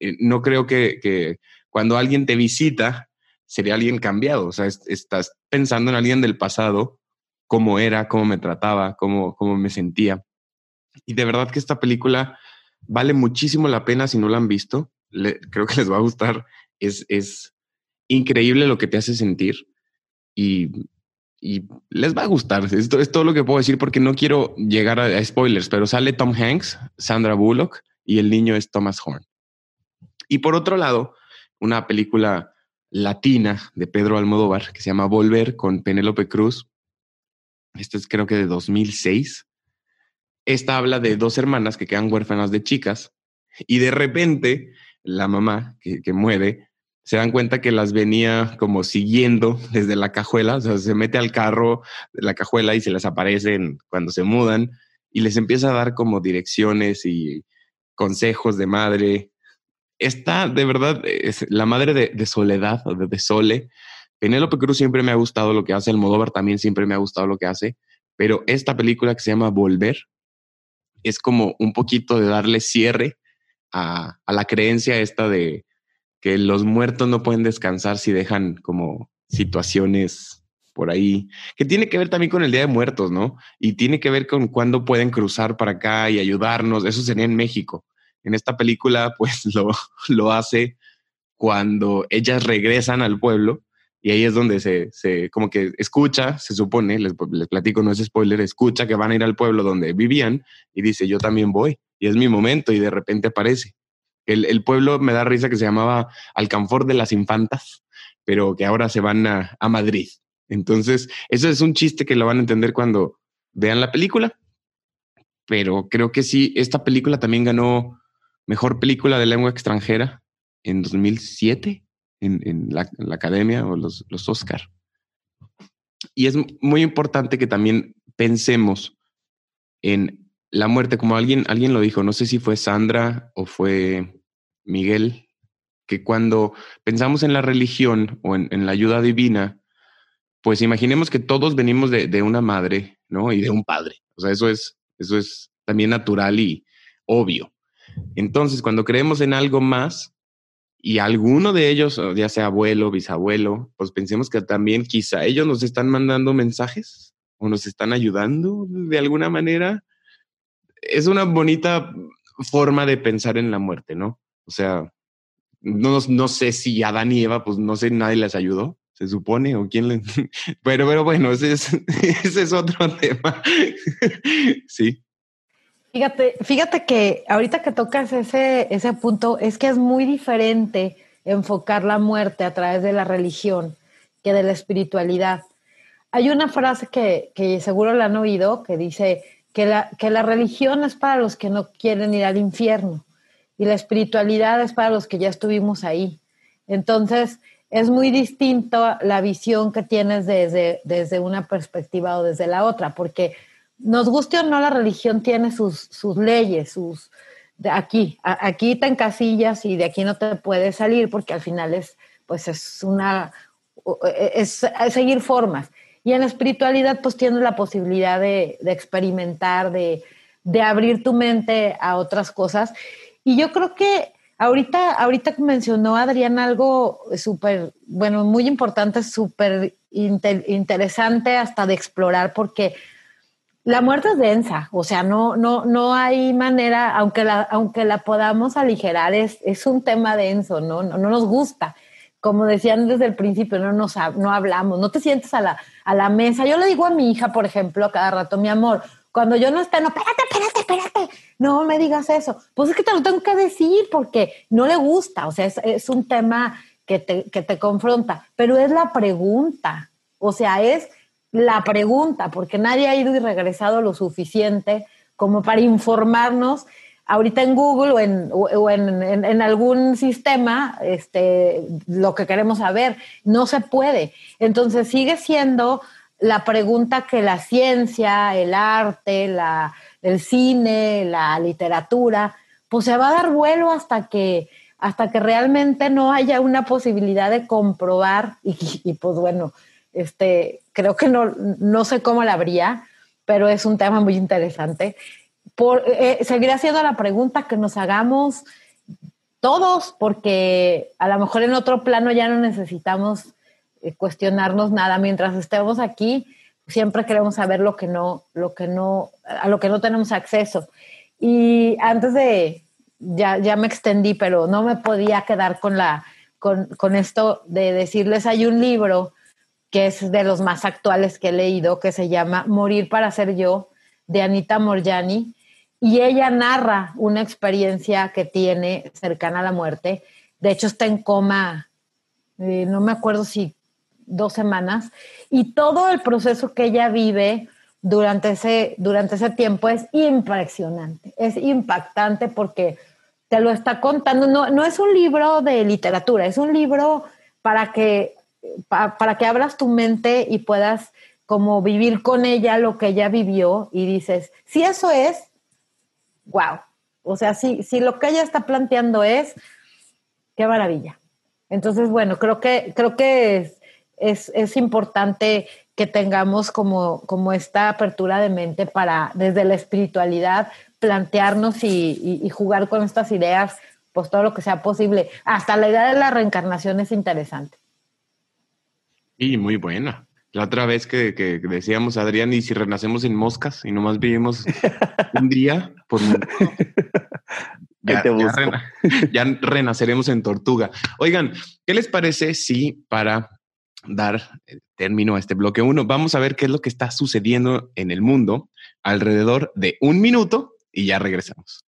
Eh, no creo que, cuando alguien te visita sería alguien cambiado, o sea, estás pensando en alguien del pasado, cómo era, cómo me trataba, cómo, cómo me sentía. Y de verdad que esta película vale muchísimo la pena si no la han visto. creo que les va a gustar. Es, es increíble lo que te hace sentir. Y y les va a gustar. Esto es todo lo que puedo decir porque no quiero llegar a, spoilers, pero sale Tom Hanks, Sandra Bullock y el niño es Thomas Horn. Y por otro lado, una película latina de Pedro Almodóvar que se llama Volver con Penélope Cruz. Esta es creo que de 2006. Esta habla de dos hermanas que quedan huérfanas de chicas y de repente la mamá que, que muere se dan cuenta que las venía como siguiendo desde la cajuela, o sea, se mete al carro de la cajuela y se les aparecen cuando se mudan y les empieza a dar como direcciones y consejos de madre. Está de verdad, es la madre de, Soledad, de, de Sole. Penélope Cruz siempre me ha gustado lo que hace, el Modóvar también siempre me ha gustado lo que hace, pero esta película que se llama Volver es como un poquito de darle cierre a, a la creencia esta de, que los muertos no pueden descansar si dejan como situaciones por ahí, que tiene que ver también con el Día de Muertos, ¿no? Y tiene que ver con cuándo pueden cruzar para acá y ayudarnos. Eso sería en México. En esta película, pues *laughs* lo, lo hace cuando ellas regresan al pueblo y ahí es donde se, se como que escucha, se supone, les, les, platico, no es spoiler, escucha que van a ir al pueblo donde vivían y dice, yo también voy y es mi momento y de repente aparece. El, pueblo me da risa que se llamaba Alcanfor de las Infantas, pero que ahora se van a, Madrid. Entonces, eso es un chiste que lo van a entender cuando vean la película. Pero creo que sí, esta película también ganó mejor película de lengua extranjera en 2007 en, la, academia o los, los Oscar. Y es muy importante que también pensemos en la muerte, como alguien, alguien lo dijo, no sé si fue Sandra o fue Miguel, que cuando pensamos en la religión o en, la ayuda divina, pues imaginemos que todos venimos de, una madre, ¿no? Y de un padre. O sea, eso es, eso es también natural y obvio. Entonces, cuando creemos en algo más y alguno de ellos, ya sea abuelo, bisabuelo, pues pensemos que también quizá ellos nos están mandando mensajes o nos están ayudando de alguna manera. Es una bonita forma de pensar en la muerte, ¿no? O sea, no, no sé si Adán y Eva, pues no sé, nadie les ayudó, se supone, o quién le... *laughs* Pero, pero bueno, ese es, *laughs* ese es otro *laughs* tema. sí. Fíjate, fíjate que ahorita que tocas ese, ese punto, es que es muy diferente enfocar la muerte a través de la religión que de la espiritualidad. Hay una frase que, que seguro la han oído que dice que la, que la religión es para los que no quieren ir al infierno y la espiritualidad es para los que ya estuvimos ahí. Entonces, es muy distinto la visión que tienes desde, desde una perspectiva o desde la otra, porque nos guste o no, la religión tiene sus, sus leyes, sus de aquí, aquí te encasillas y de aquí no te puedes salir porque al final es, pues es una, es, seguir formas. Y en la espiritualidad pues tienes la posibilidad de, de experimentar, de, de, abrir tu mente a otras cosas. Y yo creo que ahorita, ahorita mencionó Adrián algo súper, bueno, muy importante, súper interesante hasta de explorar porque la muerte es densa, o sea, no, no, no hay manera, aunque la, aunque la podamos aligerar, es, es un tema denso, ¿no? ¿no? No, nos gusta. Como decían desde el principio, no nos no hablamos, no te sientes a la, a la mesa. Yo le digo a mi hija, por ejemplo, cada rato, mi amor, cuando yo no esté, no, espérate, espérate, espérate, no me digas eso. Pues es que te lo tengo que decir porque no le gusta, o sea, es, un tema que te, que te confronta, pero es la pregunta, o sea, es la pregunta, porque nadie ha ido y regresado lo suficiente como para informarnos ahorita en Google o en, o en, en, algún sistema este, lo que queremos saber. No se puede. Entonces sigue siendo la pregunta que la ciencia, el arte, la, el cine, la literatura, pues se va a dar vuelo hasta que, hasta que realmente no haya una posibilidad de comprobar y, pues bueno, este, creo que no, no sé cómo la habría, pero es un tema muy interesante. Por, eh, seguirá siendo la pregunta que nos hagamos todos, porque a lo mejor en otro plano ya no necesitamos cuestionarnos nada. Mientras estemos aquí, siempre queremos saber lo que no, lo que no, a lo que no tenemos acceso. Y antes de, ya, ya me extendí, pero no me podía quedar con la, con, con esto de decirles, hay un libro que es de los más actuales que he leído, que se llama Morir para ser yo, de Anita Morjani, y ella narra una experiencia que tiene cercana a la muerte. De hecho, está en coma, eh, no me acuerdo si dos semanas, y todo el proceso que ella vive durante ese, durante ese tiempo es impresionante, es impactante porque te lo está contando. No, no es un libro de literatura, es un libro para que para que abras tu mente y puedas como vivir con ella lo que ella vivió y dices, si eso es, wow. O sea, si, si lo que ella está planteando es, qué maravilla. Entonces, bueno, creo que, creo que es, es, importante que tengamos como, como esta apertura de mente para, desde la espiritualidad, plantearnos y, y jugar con estas ideas, pues todo lo que sea posible. Hasta la idea de la reencarnación es interesante. Y muy buena. La otra vez que, decíamos, Adrián, y si renacemos en moscas y nomás vivimos *laughs* un día, pues *laughs* ya, ya, renaceremos en tortuga. Oigan, ¿qué les parece si para dar término a este bloque uno, vamos a ver qué es lo que está sucediendo en el mundo alrededor de un minuto y ya regresamos.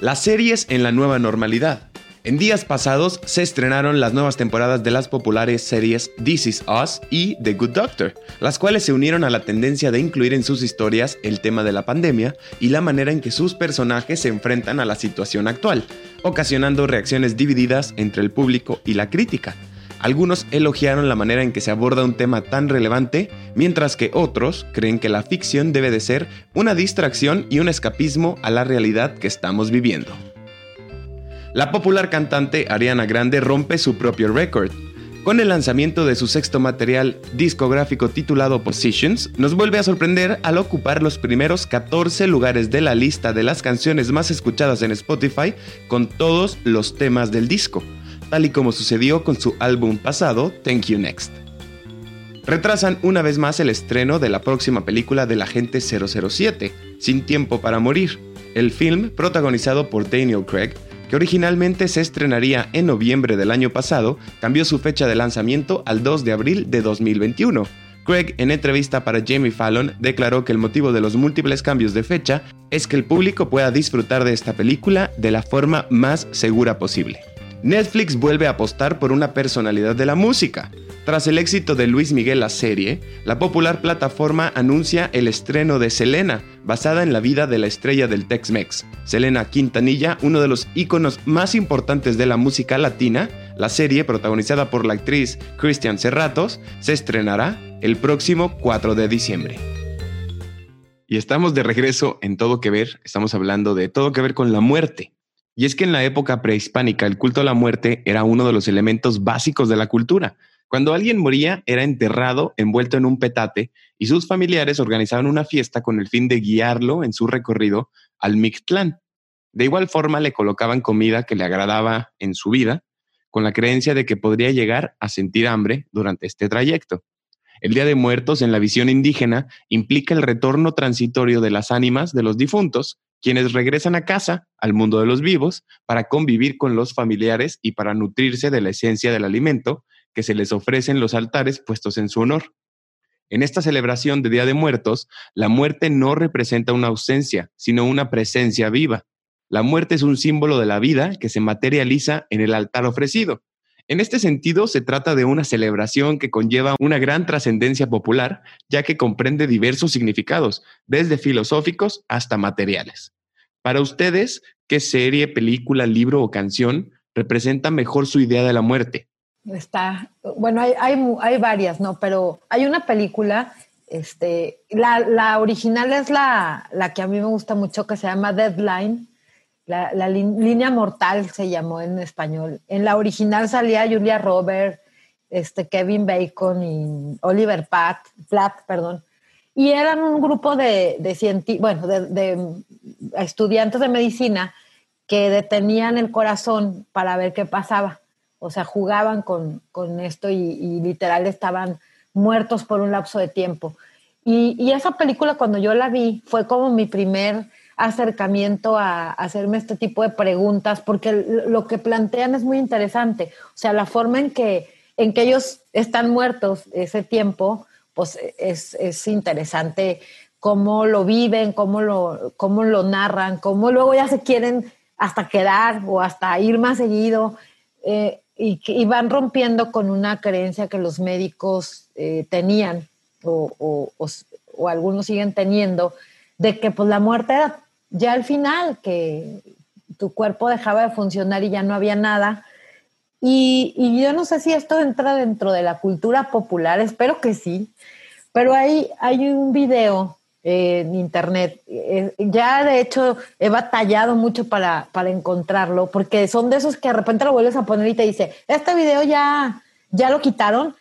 Las series en la nueva normalidad. En días pasados se estrenaron las nuevas temporadas de las populares series This Is Us y The Good Doctor, las cuales se unieron a la tendencia de incluir en sus historias el tema de la pandemia y la manera en que sus personajes se enfrentan a la situación actual, ocasionando reacciones divididas entre el público y la crítica. Algunos elogiaron la manera en que se aborda un tema tan relevante, mientras que otros creen que la ficción debe de ser una distracción y un escapismo a la realidad que estamos viviendo. La popular cantante Ariana Grande rompe su propio récord. Con el lanzamiento de su sexto material discográfico titulado Positions, nos vuelve a sorprender al ocupar los primeros 14 lugares de la lista de las canciones más escuchadas en Spotify con todos los temas del disco, tal y como sucedió con su álbum pasado, Thank You Next. Retrasan una vez más el estreno de la próxima película del agente 007, Sin Tiempo para Morir. El film, protagonizado por Daniel Craig, que originalmente se estrenaría en noviembre del año pasado, cambió su fecha de lanzamiento al 2 de abril de 2021. Craig, en entrevista para Jamie Fallon, declaró que el motivo de los múltiples cambios de fecha es que el público pueda disfrutar de esta película de la forma más segura posible. Netflix vuelve a apostar por una personalidad de la música. Tras el éxito de Luis Miguel la serie, la popular plataforma anuncia el estreno de Selena, basada en la vida de la estrella del Tex-Mex. Selena Quintanilla, uno de los íconos más importantes de la música latina, La serie, protagonizada por la actriz Christian Serratos, se estrenará el próximo 4 de diciembre. Y estamos de regreso en Todo que Ver, estamos hablando de Todo que Ver con la muerte. Y es que en la época prehispánica el culto a la muerte era uno de los elementos básicos de la cultura. Cuando alguien moría era enterrado envuelto en un petate y sus familiares organizaban una fiesta con el fin de guiarlo en su recorrido al Mictlán. De igual forma le colocaban comida que le agradaba en su vida, con la creencia de que podría llegar a sentir hambre durante este trayecto. El Día de Muertos en la visión indígena implica el retorno transitorio de las ánimas de los difuntos, quienes regresan a casa, al mundo de los vivos, para convivir con los familiares y para nutrirse de la esencia del alimento que se les ofrece en los altares puestos en su honor. En esta celebración de Día de Muertos, la muerte no representa una ausencia, sino una presencia viva. La muerte es un símbolo de la vida que se materializa en el altar ofrecido. En este sentido, se trata de una celebración que conlleva una gran trascendencia popular, ya que comprende diversos significados, desde filosóficos hasta materiales. Para ustedes, ¿qué serie, película, libro o canción representa mejor su idea de la muerte? Está, bueno, hay, hay, varias, ¿no? Pero hay una película, este, la, original es la, la que a mí me gusta mucho, que se llama Deadline, la, línea mortal se llamó en español. En la original salía Julia Robert, este, Kevin Bacon y Oliver Pat, Platt, perdón. Y eran un grupo de, de bueno, de, estudiantes de medicina que detenían el corazón para ver qué pasaba. O sea, jugaban con, esto y, literal estaban muertos por un lapso de tiempo. Y, y, esa película cuando yo la vi fue como mi primer acercamiento a, hacerme este tipo de preguntas, porque lo que plantean es muy interesante. O sea, la forma en que, en que ellos están muertos ese tiempo, pues es, es interesante cómo lo viven, cómo lo, cómo lo narran, cómo luego ya se quieren hasta quedar o hasta ir más seguido. Eh, y, y, van rompiendo con una creencia que los médicos eh, tenían o, o, o, algunos siguen teniendo, de que pues la muerte era ya al final, que tu cuerpo dejaba de funcionar y ya no había nada. Y, yo no sé si esto entra dentro de la cultura popular, espero que sí, pero hay, hay un video en internet. Eh, ya de hecho he batallado mucho para, para, encontrarlo, porque son de esos que de repente lo vuelves a poner y te dice, este video ya, ya lo quitaron,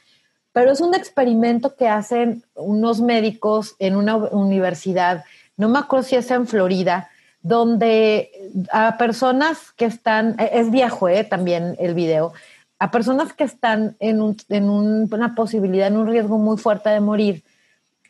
pero es un experimento que hacen unos médicos en una universidad no me acuerdo si es en Florida, donde a personas que están, e, es viejo eh, también el video, a personas que están en, una posibilidad, en un riesgo muy fuerte de morir,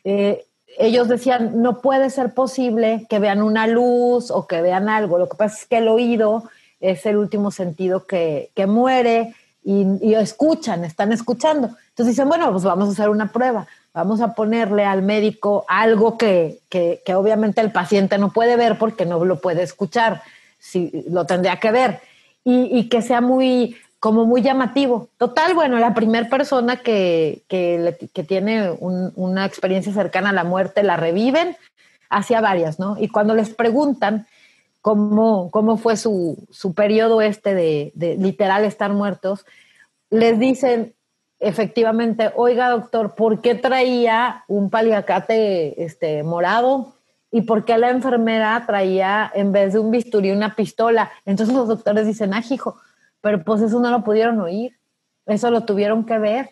eh, ellos decían, no puede ser posible que vean una luz o que vean algo. Lo que pasa es que el oído es el último sentido que, muere y, y, escuchan, están escuchando. Entonces dicen, bueno, pues vamos a hacer una prueba vamos a ponerle al médico algo que, que, obviamente el paciente no puede ver porque no lo puede escuchar, si, lo tendría que ver, y, que sea muy, como muy llamativo. Total, bueno, la primera persona que, que, tiene una experiencia cercana a la muerte la reviven, hacia varias, ¿no? Y cuando les preguntan cómo, cómo fue su, su periodo este de, literal estar muertos, les dicen, efectivamente, oiga doctor, ¿por qué traía un paliacate este, morado? ¿Y por qué la enfermera traía en vez de un bisturí una pistola? Entonces los doctores dicen, ah, hijo, pero pues eso no lo pudieron oír, eso lo tuvieron que ver.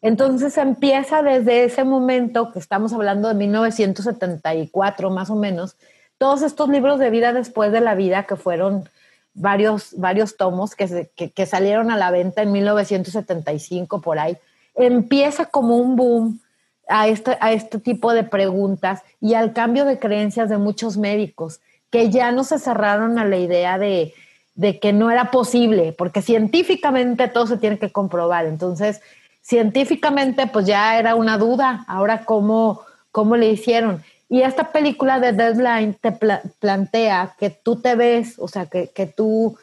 Entonces empieza desde ese momento, que estamos hablando de 1974 más o menos, todos estos libros de vida después de la vida que fueron varios, varios tomos que, que, salieron a la venta en 1975 por ahí, empieza como un boom a este, a este tipo de preguntas y al cambio de creencias de muchos médicos que ya no se cerraron a la idea de, de que no era posible, porque científicamente todo se tiene que comprobar. Entonces, científicamente, pues ya era una duda. Ahora, ¿cómo, cómo le hicieron? Y esta película de Deadline te plantea que tú te ves, o sea, que, tú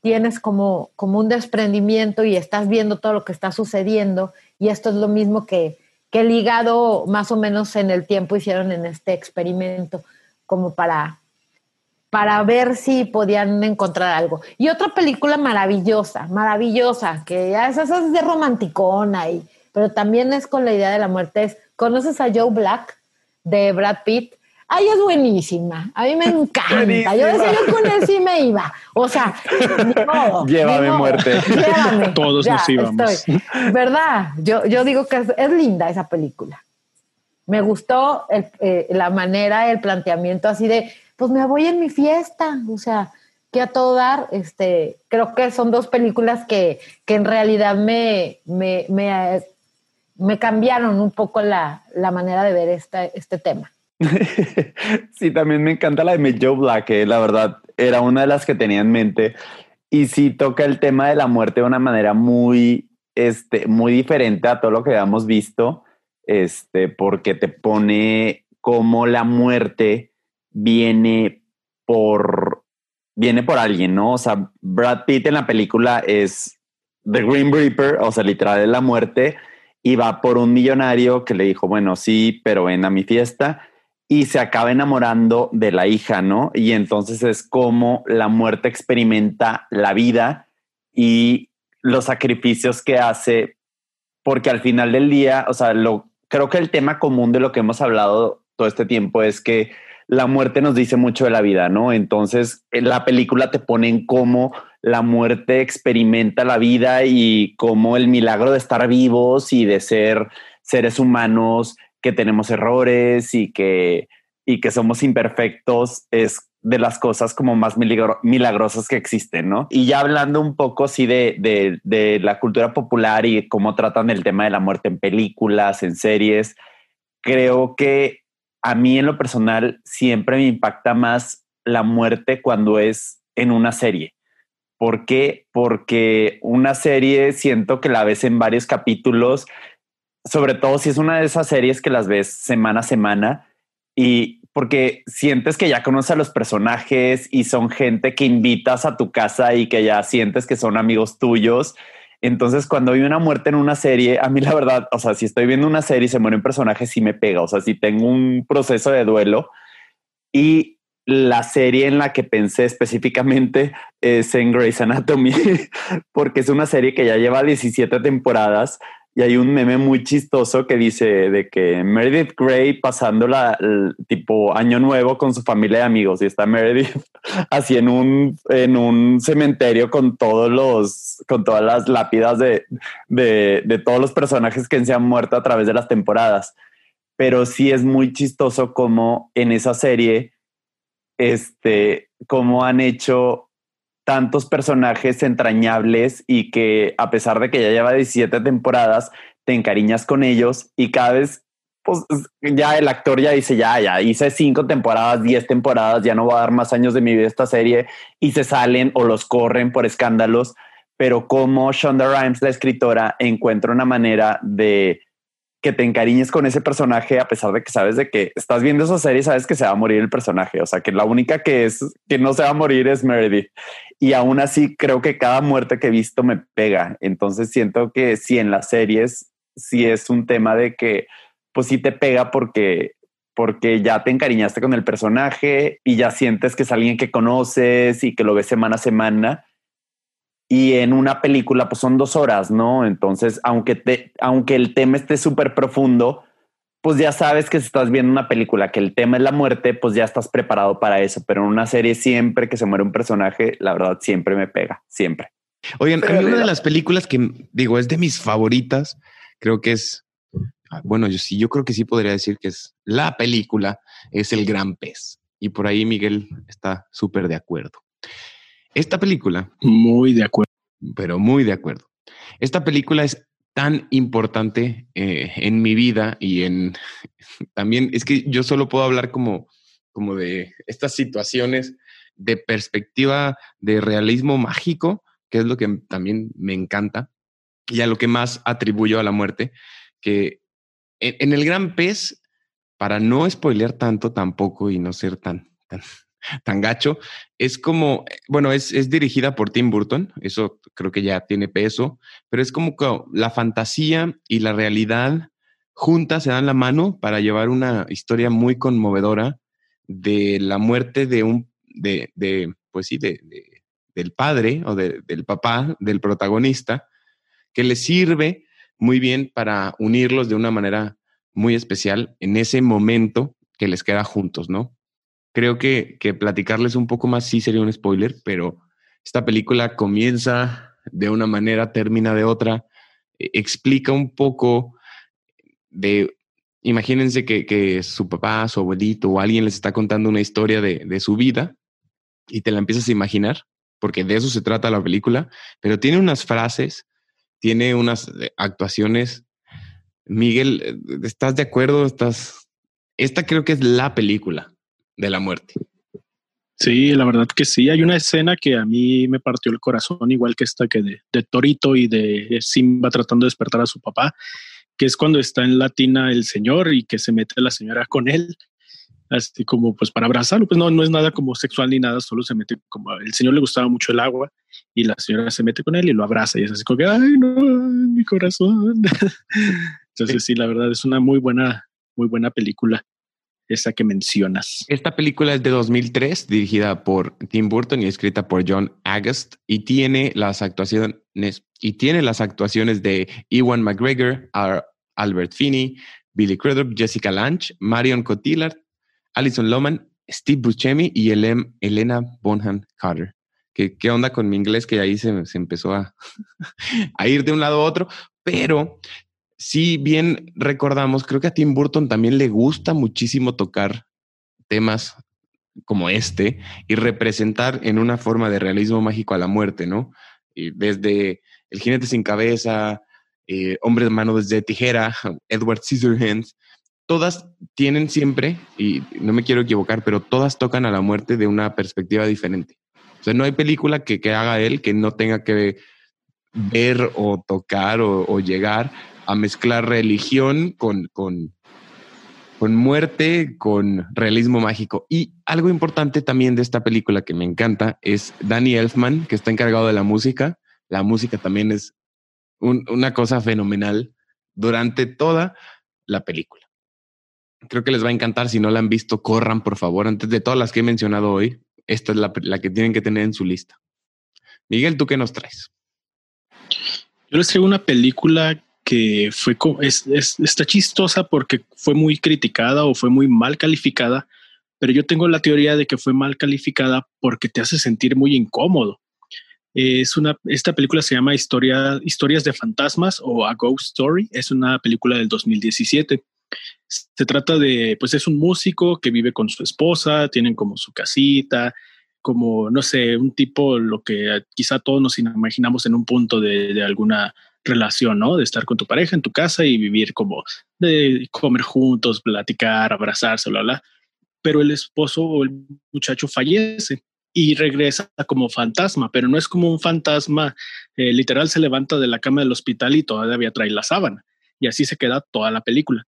tienes como, como un desprendimiento y estás viendo todo lo que está sucediendo. Y esto es lo mismo que, que ligado más o menos en el tiempo hicieron en este experimento, como para, para ver si podían encontrar algo. Y otra película maravillosa, maravillosa, que ya es, es de romanticona, y, pero también es con la idea de la muerte, es, ¿conoces a Joe Black de Brad Pitt? Ay, es buenísima. A mí me encanta. Yo decía, yo con él sí me iba. O sea, *laughs* llévame muerte. Llévame. *laughs* Todos nos íbamos. ¿Verdad? Yo, yo digo que es, linda esa película. Me gustó eh, la manera, el planteamiento así de, pues me voy en mi fiesta. O sea, que a todo dar, este, creo que son dos películas que, que en realidad me, me, me, me cambiaron un poco la, la manera de ver este, este tema. *laughs* sí, también me encanta la de Joe Black, que la verdad era una de las que tenía en mente. Y sí toca el tema de la muerte de una manera muy, este, muy diferente a todo lo que habíamos visto, este, porque te pone como la muerte viene por, viene por alguien, ¿no? O sea, Brad Pitt en la película es The Green Reaper, o sea, literal de la muerte, y va por un millonario que le dijo, bueno, sí, pero ven a mi fiesta y se acaba enamorando de la hija, ¿no? Y entonces es como la muerte experimenta la vida y los sacrificios que hace, porque al final del día, o sea, lo, creo que el tema común de lo que hemos hablado todo este tiempo es que la muerte nos dice mucho de la vida, ¿no? Entonces, en la película te pone en cómo la muerte experimenta la vida y cómo el milagro de estar vivos y de ser seres humanos que tenemos errores y que, y que somos imperfectos es de las cosas como más milagrosas que existen, ¿no? Y ya hablando un poco, sí, de, de, de, la cultura popular y cómo tratan el tema de la muerte en películas, en series, creo que a mí en lo personal siempre me impacta más la muerte cuando es en una serie. ¿Por qué? Porque una serie siento que la ves en varios capítulos sobre todo si es una de esas series que las ves semana a semana y porque sientes que ya conoces a los personajes y son gente que invitas a tu casa y que ya sientes que son amigos tuyos. Entonces, cuando hay una muerte en una serie, a mí la verdad, o sea, si estoy viendo una serie y se muere un personaje, sí me pega. O sea, si tengo un proceso de duelo y la serie en la que pensé específicamente es en Grey's Anatomy, *laughs* porque es una serie que ya lleva 17 temporadas y hay un meme muy chistoso que dice de que Meredith Grey pasando la tipo año nuevo con su familia de amigos y está Meredith *laughs* así en un, en un cementerio con todos los, con todas las lápidas de, de, de todos los personajes que se han muerto a través de las temporadas. Pero sí es muy chistoso como en esa serie, este, cómo han hecho tantos personajes entrañables y que a pesar de que ya lleva 17 temporadas, te encariñas con ellos y cada vez, pues ya el actor ya dice, ya, ya, hice cinco temporadas, 10 temporadas, ya no voy a dar más años de mi vida esta serie y se salen o los corren por escándalos, pero como Shonda Rhimes, la escritora, encuentra una manera de que te encariñes con ese personaje a pesar de que sabes de que estás viendo esa serie sabes que se va a morir el personaje. O sea, que la única que es que no se va a morir es Meredith. Y aún así creo que cada muerte que he visto me pega. Entonces siento que si en las series sí es un tema de que pues sí te pega porque porque ya te encariñaste con el personaje y ya sientes que es alguien que conoces y que lo ves semana a semana y en una película pues son dos horas, ¿no? Entonces, aunque, te, aunque el tema esté súper profundo, pues ya sabes que si estás viendo una película que el tema es la muerte, pues ya estás preparado para eso. Pero en una serie siempre que se muere un personaje, la verdad siempre me pega, siempre. Oigan, a mí una de las películas que digo es de mis favoritas, creo que es, bueno, yo sí, yo creo que sí podría decir que es la película, es El Gran Pez. Y por ahí Miguel está súper de acuerdo. Esta película. Muy de acuerdo. Pero muy de acuerdo. Esta película es tan importante eh, en mi vida y en *laughs* también es que yo solo puedo hablar como, como de estas situaciones de perspectiva de realismo mágico, que es lo que también me encanta y a lo que más atribuyo a la muerte, que en, en el gran pez, para no spoilear tanto tampoco y no ser tan, tan, tan gacho. Es como, bueno, es, es, dirigida por Tim Burton, eso creo que ya tiene peso, pero es como que la fantasía y la realidad juntas se dan la mano para llevar una historia muy conmovedora de la muerte de un, de, de pues sí, de, del padre o del papá del protagonista, que le sirve muy bien para unirlos de una manera muy especial en ese momento que les queda juntos, ¿no? Creo que, que platicarles un poco más sí sería un spoiler, pero esta película comienza de una manera, termina de otra, e, explica un poco de, imagínense que, su papá, su abuelito o alguien les está contando una historia de, de su vida y te la empiezas a imaginar, porque de eso se trata la película, pero tiene unas frases, tiene unas eh, actuaciones. Miguel, eh, ¿estás de acuerdo? ¿Estás? Esta creo que es la película de la muerte. Sí, la verdad que sí. Hay una escena que a mí me partió el corazón, igual que esta que de, Torito y de Simba tratando de despertar a su papá, que es cuando está en Latina el señor y que se mete la señora con él, así como pues para abrazarlo. Pues no, no es nada como sexual ni nada, solo se mete como el señor le gustaba mucho el agua y la señora se mete con él y lo abraza y es así como que, ay, no, mi corazón. *laughs* Entonces sí, la verdad es una muy buena, muy buena película esa que mencionas. Esta película es de 2003, dirigida por Tim Burton y escrita por John Agast y tiene las actuaciones y tiene las actuaciones de Ewan McGregor, Albert Finney, Billy Crudup, Jessica Lange, Marion Cotillard, Alison Lohman, Steve Buscemi y Elena Bonham Carter. ¿Qué, ¿Qué, onda con mi inglés? Que ahí se, se empezó a, *laughs* a ir de un lado a otro, pero si bien recordamos, creo que a Tim Burton también le gusta muchísimo tocar temas como este y representar en una forma de realismo mágico a la muerte, ¿no? Desde El jinete sin cabeza, eh, Hombre de mano desde tijera, *laughs* Edward Scissorhands, todas tienen siempre, y no me quiero equivocar, pero todas tocan a la muerte de una perspectiva diferente. O sea, no hay película que, haga él que no tenga que ver o tocar o llegar a mezclar religión con, con, con muerte, con realismo mágico. Y algo importante también de esta película que me encanta es Danny Elfman, que está encargado de la música. La música también es una cosa fenomenal durante toda la película. Creo que les va a encantar. Si no la han visto, corran, por favor. Antes de todas las que he mencionado hoy, esta es la, la que tienen que tener en su lista. Miguel, ¿tú qué nos traes? Yo les traigo una película que fue es, está chistosa porque fue muy criticada o fue muy mal calificada, pero yo tengo la teoría de que fue mal calificada porque te hace sentir muy incómodo. Es una, esta película se llama Historia, Historias de Fantasmas o A Ghost Story. Es una película del 2017. Se trata de, pues es un músico que vive con su esposa, tienen como su casita, como, no sé, un tipo, lo que quizá todos nos imaginamos en un punto de, de alguna relación, ¿no? De estar con tu pareja en tu casa y vivir como de comer juntos, platicar, abrazarse, bla, bla. Pero el esposo o el muchacho fallece y regresa como fantasma, pero no es como un fantasma eh, literal se levanta de la cama del hospital y todavía trae la sábana y así se queda toda la película.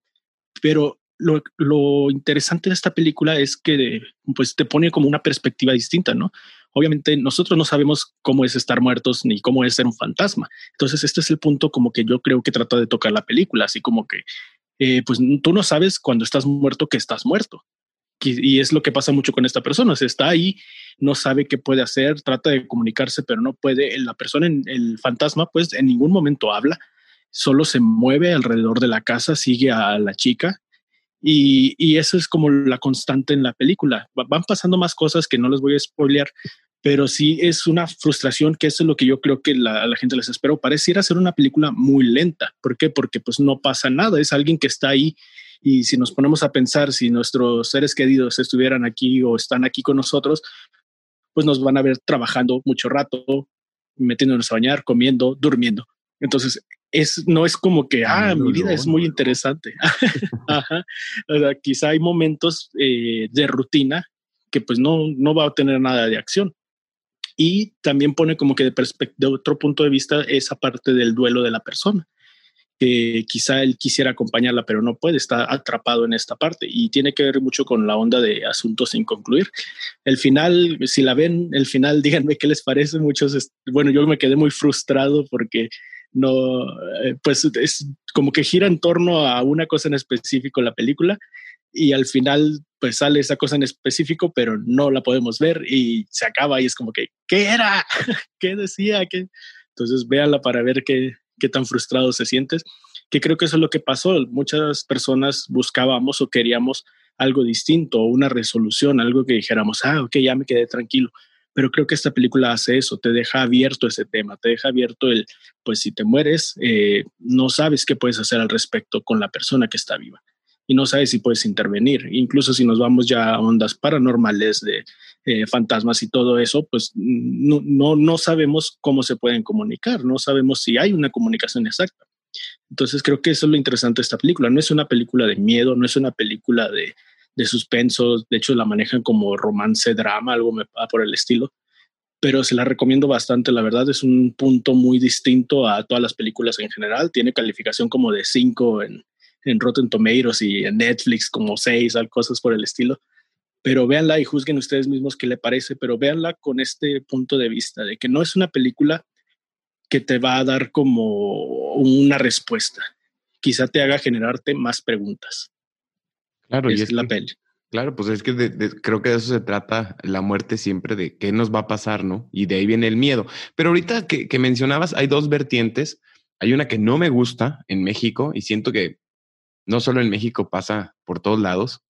Pero lo, lo, interesante de esta película es que pues te pone como una perspectiva distinta, ¿no? Obviamente nosotros no sabemos cómo es estar muertos ni cómo es ser un fantasma. Entonces este es el punto como que yo creo que trata de tocar la película, así como que eh, pues tú no sabes cuando estás muerto que estás muerto. Y, es lo que pasa mucho con esta persona. Se está ahí, no sabe qué puede hacer, trata de comunicarse, pero no puede. La persona, el fantasma, pues en ningún momento habla, solo se mueve alrededor de la casa, sigue a la chica y, y, eso es como la constante en la película. Van pasando más cosas que no les voy a spoilear, pero sí es una frustración que eso es lo que yo creo que la, la gente les espera. Pareciera ser una película muy lenta. ¿Por qué? Porque pues no pasa nada. Es alguien que está ahí y si nos ponemos a pensar si nuestros seres queridos estuvieran aquí o están aquí con nosotros, pues nos van a ver trabajando mucho rato, metiéndonos a bañar, comiendo, durmiendo. Entonces, es, no es como que, ah, mi vida es muy interesante. *laughs* *laughs* Ajá. O sea, quizá hay momentos eh, de rutina que pues no, no va a tener nada de acción y también pone como que de, de otro punto de vista esa parte del duelo de la persona que quizá él quisiera acompañarla, pero no puede, está atrapado en esta parte y tiene que ver mucho con la onda de asuntos sin concluir. El final, si la ven, el final, díganme qué les parece. Muchos, bueno, yo me quedé muy frustrado porque no, eh, pues es como que gira en torno a una cosa en específico la película y al final pues sale esa cosa en específico, pero no la podemos ver y se acaba y es como que, ¿qué era? *laughs* ¿Qué decía? ¿Qué? Entonces véanla para ver qué, qué tan frustrado se sientes, que creo que eso es lo que pasó. Muchas personas buscábamos o queríamos algo distinto, una resolución, algo que dijéramos, ah, ok, ya me quedé tranquilo. Pero creo que esta película hace eso, te deja abierto ese tema, te deja abierto el, pues si te mueres, eh, no sabes qué puedes hacer al respecto con la persona que está viva y no sabes si puedes intervenir. Incluso si nos vamos ya a ondas paranormales de eh, fantasmas y todo eso, pues no, no, no sabemos cómo se pueden comunicar, no sabemos si hay una comunicación exacta. Entonces creo que eso es lo interesante de esta película. No es una película de miedo, no es una película de, de suspenso, de hecho la manejan como romance, drama, algo me va por el estilo, pero se la recomiendo bastante, la verdad es un punto muy distinto a todas las películas en general, tiene calificación como de 5 en, en Rotten Tomatoes y en Netflix como 6, cosas por el estilo, pero véanla y juzguen ustedes mismos qué le parece, pero véanla con este punto de vista de que no es una película que te va a dar como una respuesta. Quizá te haga generarte más preguntas. Claro, y es la peli. Claro, pues es que creo que de eso se trata la muerte siempre, de qué nos va a pasar, ¿no? Y de ahí viene el miedo. Pero ahorita que, que mencionabas, hay dos vertientes. Hay una que no me gusta en México y siento que no solo en México pasa por todos lados.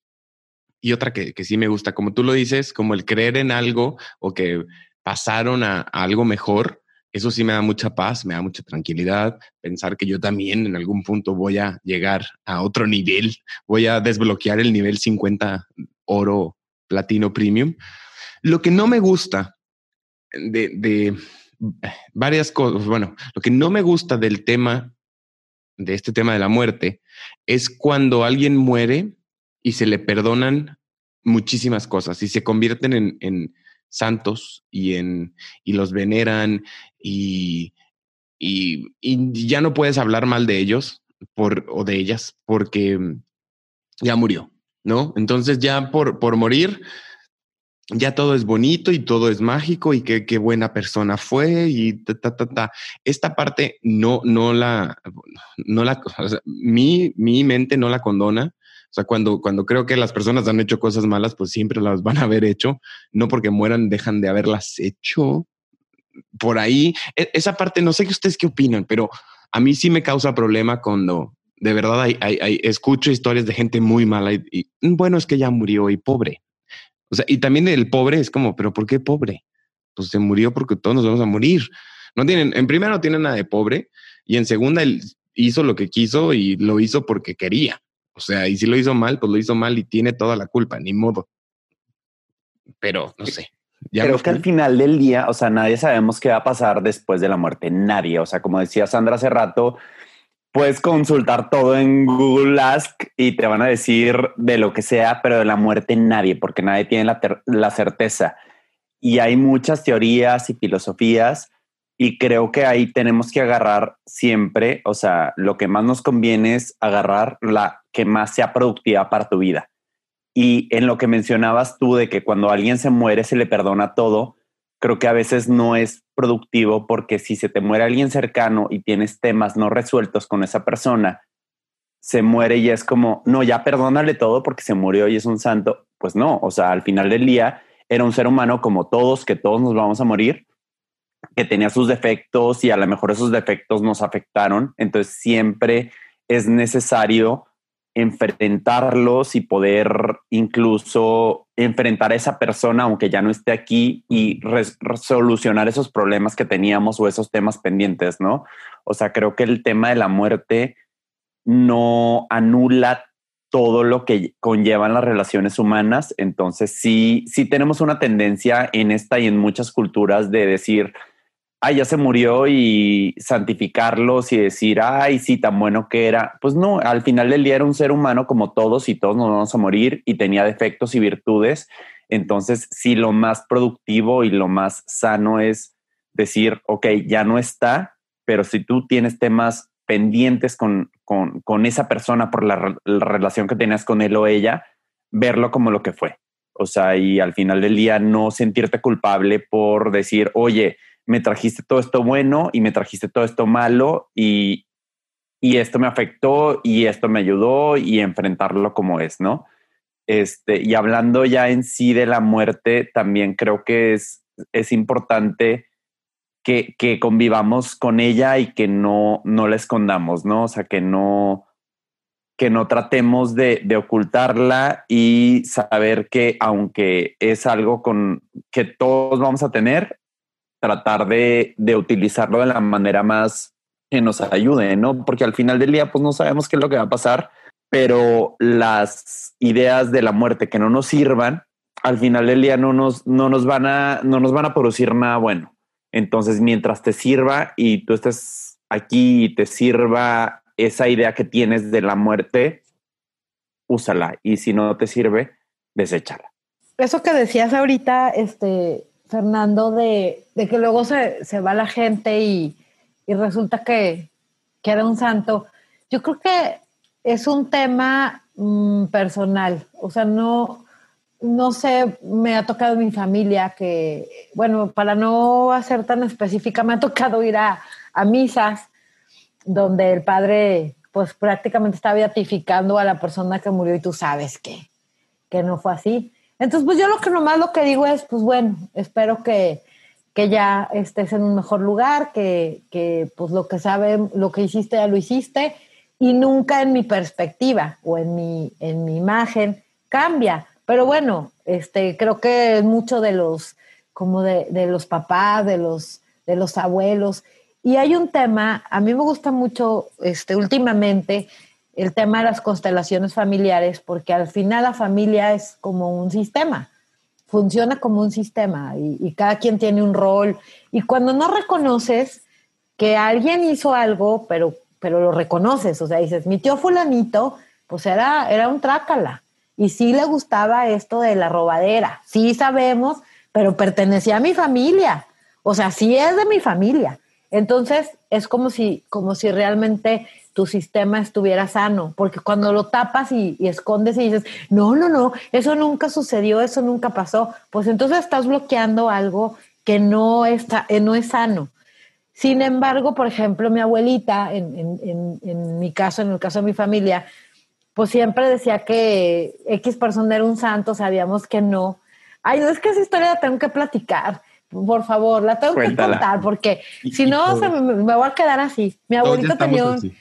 Y otra que, que sí me gusta, como tú lo dices, como el creer en algo o que pasaron a algo mejor eso sí me da mucha paz, me da mucha tranquilidad, pensar que yo también en algún punto voy a llegar a otro nivel, voy a desbloquear el nivel 50 oro platino premium. Lo que no me gusta de, de varias cosas, bueno, lo que no me gusta del tema, de este tema de la muerte, es cuando alguien muere y se le perdonan muchísimas cosas y se convierten en, en santos y, en, y los veneran y, y, ya no puedes hablar mal de ellos por, o de ellas porque ya murió, ¿no? Entonces ya por, por morir, ya todo es bonito y todo es mágico y qué, qué buena persona fue y ta, ta, ta, ta. Esta parte no, no la, no la, mi, mi mente no la condona sea, cuando, cuando creo que las personas han hecho cosas malas, pues siempre las van a haber hecho. No porque mueran, dejan de haberlas hecho. Por ahí, e, esa parte, no sé qué ustedes qué opinan, pero a mí sí me causa problema cuando de verdad hay, hay, escucho historias de gente muy mala y, bueno, es que ya murió y pobre. O sea, y también el pobre es como, pero ¿por qué pobre? Pues se murió porque todos nos vamos a morir. No tienen, en primera no tiene nada de pobre y en segunda él hizo lo que quiso y lo hizo porque quería. O sea, y si lo hizo mal, pues lo hizo mal y tiene toda la culpa, ni modo. Pero no sé. Creo que al final del día, o sea, nadie sabemos qué va a pasar después de la muerte. Nadie. O sea, como decía Sandra hace rato, puedes consultar todo en Google Ask y te van a decir de lo que sea, pero de la muerte nadie, porque nadie tiene la, la certeza. Y hay muchas teorías y filosofías y creo que ahí tenemos que agarrar siempre, o sea, lo que más nos conviene es agarrar la que más sea productiva para tu vida. Y en lo que mencionabas tú de que cuando alguien se muere se le perdona todo, creo que a veces no es productivo porque si se te muere alguien cercano y tienes temas no resueltos con esa persona, se muere y es como, no, ya perdónale todo porque se murió y es un santo. Pues no, o sea, al final del día era un ser humano como todos, que todos nos vamos a morir que tenía sus defectos y a lo mejor esos defectos nos afectaron. Entonces siempre es necesario enfrentarlos y poder incluso enfrentar a esa persona aunque ya no esté aquí y resolucionar esos problemas que teníamos o esos temas pendientes, ¿no? O sea, creo que el tema de la muerte no anula todo lo que conllevan las relaciones humanas. Entonces sí, sí tenemos una tendencia en esta y en muchas culturas de decir, ya se murió y santificarlos y decir, ay, sí, tan bueno que era. Pues no, al final del día era un ser humano como todos y todos nos vamos a morir y tenía defectos y virtudes. Entonces, sí, lo más productivo y lo más sano es decir, ok, ya no está, pero si tú tienes temas pendientes con, con, esa persona por la, la relación que tenías con él o ella, verlo como lo que fue. O sea, y al final del día no sentirte culpable por decir, oye, me trajiste todo esto bueno y me trajiste todo esto malo y, y esto me afectó y esto me ayudó y enfrentarlo como es, ¿no? Este, y hablando ya en sí de la muerte, también creo que es, es importante que, que convivamos con ella y que no, no la escondamos, ¿no? O sea, que no, que no tratemos de, de, ocultarla y saber que aunque es algo con que todos vamos a tener, tratar de, de, utilizarlo de la manera más que nos ayude, ¿no? Porque al final del día, pues no sabemos qué es lo que va a pasar pero las ideas de la muerte que no nos sirvan, al final del día no nos, no nos, van, a, no nos van a producir nada bueno. Entonces, mientras te sirva y tú estés aquí y te sirva esa idea que tienes de la muerte, úsala. Y si no te sirve, deséchala. Eso que decías ahorita, este, Fernando, de, de que luego se, se, va la gente y, y resulta que queda un santo. Yo creo que es un tema mm, personal, o sea, no, no sé, me ha tocado mi familia que, bueno, para no hacer tan específica, me ha tocado ir a, misas donde el padre pues prácticamente está beatificando a la persona que murió y tú sabes que, que no fue así. Entonces, pues yo lo que nomás lo que digo es, pues bueno, espero que, que ya estés en un mejor lugar, que, que pues lo que sabe, lo que hiciste ya lo hiciste y nunca en mi perspectiva o en mi, en mi imagen cambia. Pero bueno, este, creo que mucho de los, como de, de, los papás, de los, de los abuelos. Y hay un tema, a mí me gusta mucho este, últimamente el tema de las constelaciones familiares, porque al final la familia es como un sistema, funciona como un sistema y, cada quien tiene un rol. Y cuando no reconoces que alguien hizo algo, pero pero lo reconoces, o sea, dices, mi tío fulanito, pues era, era un trácala, y sí le gustaba esto de la robadera, sí sabemos, pero pertenecía a mi familia, o sea, sí es de mi familia. Entonces, es como si, como si realmente tu sistema estuviera sano, porque cuando lo tapas y, y, escondes y dices, no, no, no, eso nunca sucedió, eso nunca pasó, pues entonces estás bloqueando algo que no, está, eh, no es sano. Sin embargo, por ejemplo, mi abuelita, en, mi caso, en el caso de mi familia, pues siempre decía que X persona era un santo, sabíamos que no. Ay, no es que esa historia la tengo que platicar. Por favor, la tengo que contar porque *laughs* si no me, voy a quedar así. Mi abuelito tenía un,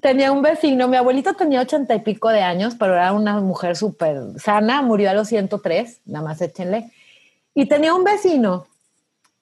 tenía un vecino, mi abuelito tenía ochenta y pico de años, pero era una mujer súper sana, murió a los 103, nada más échenle. Y tenía un vecino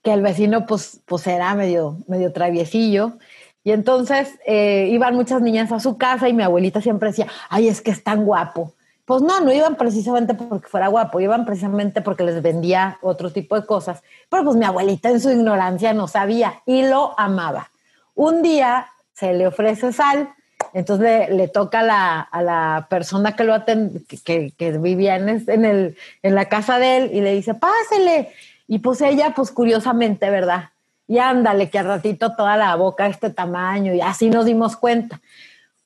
que el vecino pues, pues era medio, medio traviesillo. Y entonces eh, iban muchas niñas a su casa y mi abuelita siempre decía, ay, es que es tan guapo. Pues no, no iban precisamente porque fuera guapo, iban precisamente porque les vendía otro tipo de cosas. Pero pues mi abuelita en su ignorancia no sabía y lo amaba. Un día se le ofrece sal, entonces le, toca a la, a la, persona que lo atend, que, que, vivía en, el, en la casa de él y le dice, pásele. Y pues ella, pues curiosamente, ¿verdad? Y ándale, que al ratito toda la boca este tamaño y así nos dimos cuenta.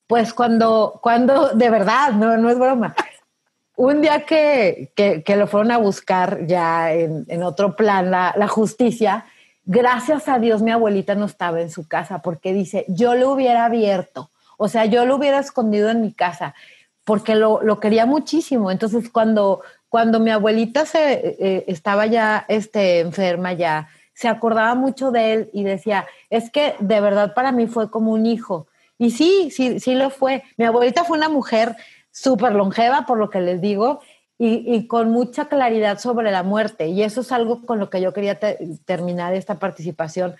Pues cuando, cuando, de verdad, no, no es broma. Un día que, que, lo fueron a buscar ya en, en otro plan, la, la justicia, gracias a Dios mi abuelita no estaba en su casa porque dice, yo lo hubiera abierto, o sea, yo lo hubiera escondido en mi casa porque lo, lo quería muchísimo. Entonces, cuando, cuando mi abuelita se eh, estaba ya este, enferma ya, se acordaba mucho de él y decía, es que de verdad para mí fue como un hijo. Y sí, sí, sí lo fue. Mi abuelita fue una mujer súper longeva, por lo que les digo, y, con mucha claridad sobre la muerte. Y eso es algo con lo que yo quería terminar esta participación.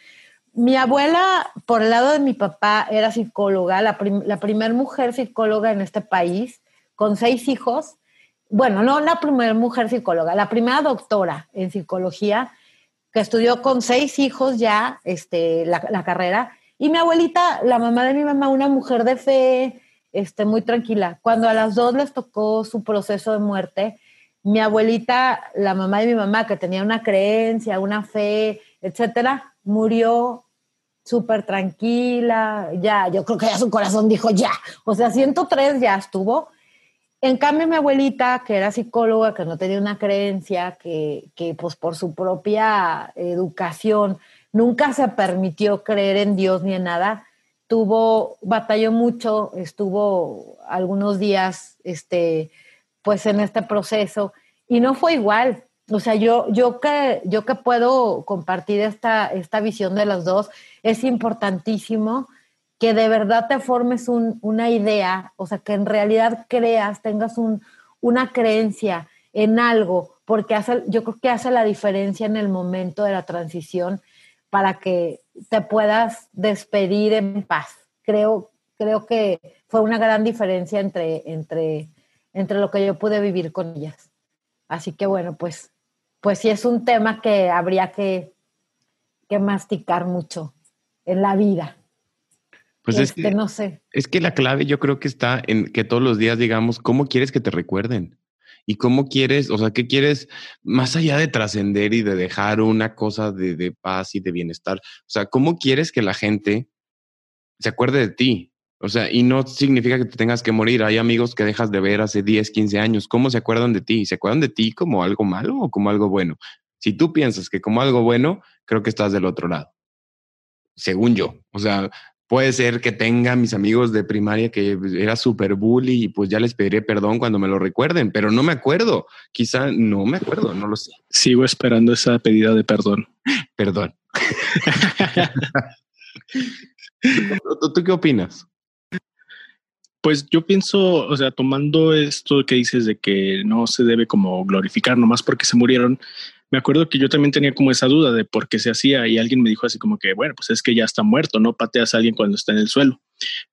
Mi abuela, por el lado de mi papá, era psicóloga, la, la primera mujer psicóloga en este país, con seis hijos, bueno, no la primera mujer psicóloga, la primera doctora en psicología que estudió con seis hijos ya este, la, carrera. Y mi abuelita, la mamá de mi mamá, una mujer de fe, este, muy tranquila. Cuando a las dos les tocó su proceso de muerte, mi abuelita, la mamá de mi mamá, que tenía una creencia, una fe, etcétera, murió súper tranquila, ya, yo creo que ya su corazón dijo ya, o sea, 103 ya estuvo, en cambio, mi abuelita, que era psicóloga, que no tenía una creencia, que, que pues por su propia educación nunca se permitió creer en Dios ni en nada, tuvo, batalló mucho, estuvo algunos días, este, pues en este proceso y no fue igual. O sea, yo, yo, que, yo que puedo compartir esta, esta visión de los dos, es importantísimo que de verdad te formes una idea, o sea, que en realidad creas, tengas una creencia en algo, porque hace, yo creo que hace la diferencia en el momento de la transición para que te puedas despedir en paz. Creo, creo que fue una gran diferencia entre, entre, entre lo que yo pude vivir con ellas. Así que bueno, pues, pues sí es un tema que habría que, que masticar mucho en la vida. Pues es que, este, no sé. Es que la clave yo creo que está en que todos los días digamos, ¿cómo quieres que te recuerden? Y cómo quieres, o sea, qué quieres más allá de trascender y de dejar una cosa de, paz y de bienestar. O sea, cómo quieres que la gente se acuerde de ti. O sea, y no significa que te tengas que morir. Hay amigos que dejas de ver hace 10, 15 años. ¿Cómo se acuerdan de ti? ¿Se acuerdan de ti como algo malo o como algo bueno? Si tú piensas que como algo bueno, creo que estás del otro lado. Según yo. O sea, Puede ser que tenga mis amigos de primaria que era súper bully y pues ya les pediré perdón cuando me lo recuerden, pero no me acuerdo. Quizá no me acuerdo, no lo sé. Sigo esperando esa pedida de perdón. Perdón. *laughs* ¿Tú, qué opinas? Pues yo pienso, o sea, tomando esto que dices de que no se debe como glorificar nomás porque se murieron, me acuerdo que yo también tenía como esa duda de por qué se hacía y alguien me dijo así como que, bueno, pues es que ya está muerto, no pateas a alguien cuando está en el suelo.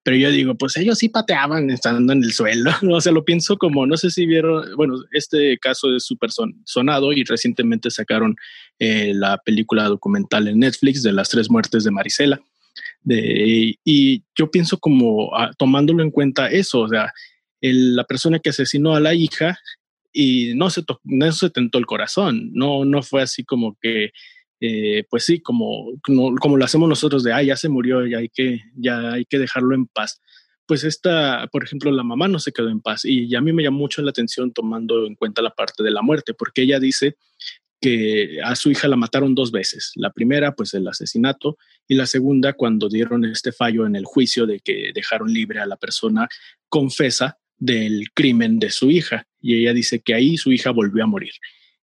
Pero yo digo, pues ellos sí pateaban estando en el suelo. *laughs* o sea, lo pienso como, no sé si vieron, bueno, este caso es súper sonado y recientemente sacaron eh, la película documental en Netflix de las tres muertes de Marisela. Y yo pienso como ah, tomándolo en cuenta eso, o sea, la persona que asesinó a la hija y no se, no se tentó el corazón, no, no fue así como que, eh, pues sí, como, como, lo hacemos nosotros de, ah, ya se murió, ya hay que, ya hay que dejarlo en paz. Pues esta, por ejemplo, la mamá no se quedó en paz y a mí me llamó mucho la atención tomando en cuenta la parte de la muerte, porque ella dice que a su hija la mataron dos veces. La primera, pues el asesinato, y la segunda, cuando dieron este fallo en el juicio de que dejaron libre a la persona confesa del crimen de su hija y ella dice que ahí su hija volvió a morir.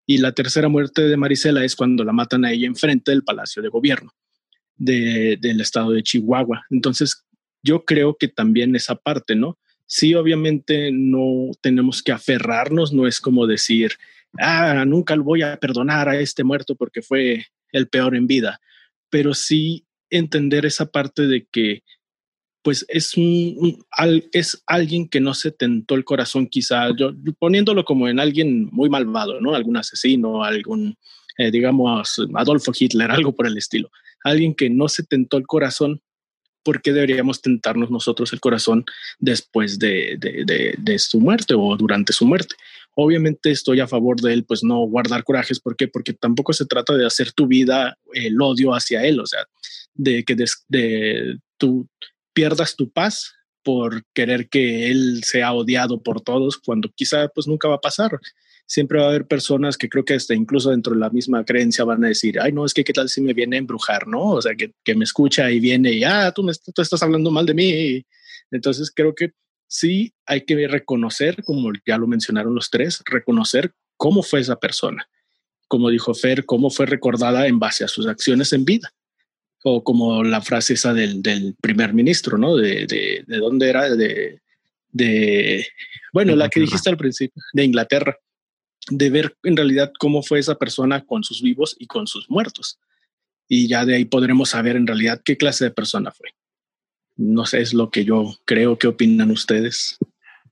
Y la tercera muerte de Marisela es cuando la matan a ella enfrente del Palacio de Gobierno del estado de Chihuahua. Entonces, yo creo que también esa parte, ¿no? Sí, obviamente no tenemos que aferrarnos, no es como decir, ah, nunca voy a perdonar a este muerto porque fue el peor en vida, pero sí entender esa parte de que pues es, un, es alguien que no se tentó el corazón, quizá, yo, poniéndolo como en alguien muy malvado, ¿no? Algún asesino, algún, eh, digamos, Adolfo Hitler, algo por el estilo. Alguien que no se tentó el corazón, ¿por qué deberíamos tentarnos nosotros el corazón después de, de, su muerte o durante su muerte? Obviamente estoy a favor de él, pues no guardar corajes. ¿Por qué? Porque tampoco se trata de hacer tu vida el odio hacia él, o sea, de que de, tu pierdas tu paz por querer que él sea odiado por todos cuando quizá pues nunca va a pasar. Siempre va a haber personas que creo que hasta incluso dentro de la misma creencia van a decir, ay, no, es que qué tal si me viene a embrujar, ¿no? O sea, que, que me escucha y viene y, ah, tú, me, tú estás hablando mal de mí. Entonces creo que sí hay que reconocer, como ya lo mencionaron los tres, reconocer cómo fue esa persona. Como dijo Fer, cómo fue recordada en base a sus acciones en vida o como la frase esa del, del primer ministro, ¿no? De, de, de dónde era, de, de, bueno, la que dijiste al principio, de Inglaterra, de ver en realidad cómo fue esa persona con sus vivos y con sus muertos. Y ya de ahí podremos saber en realidad qué clase de persona fue. No sé, es lo que yo creo. ¿Qué opinan ustedes?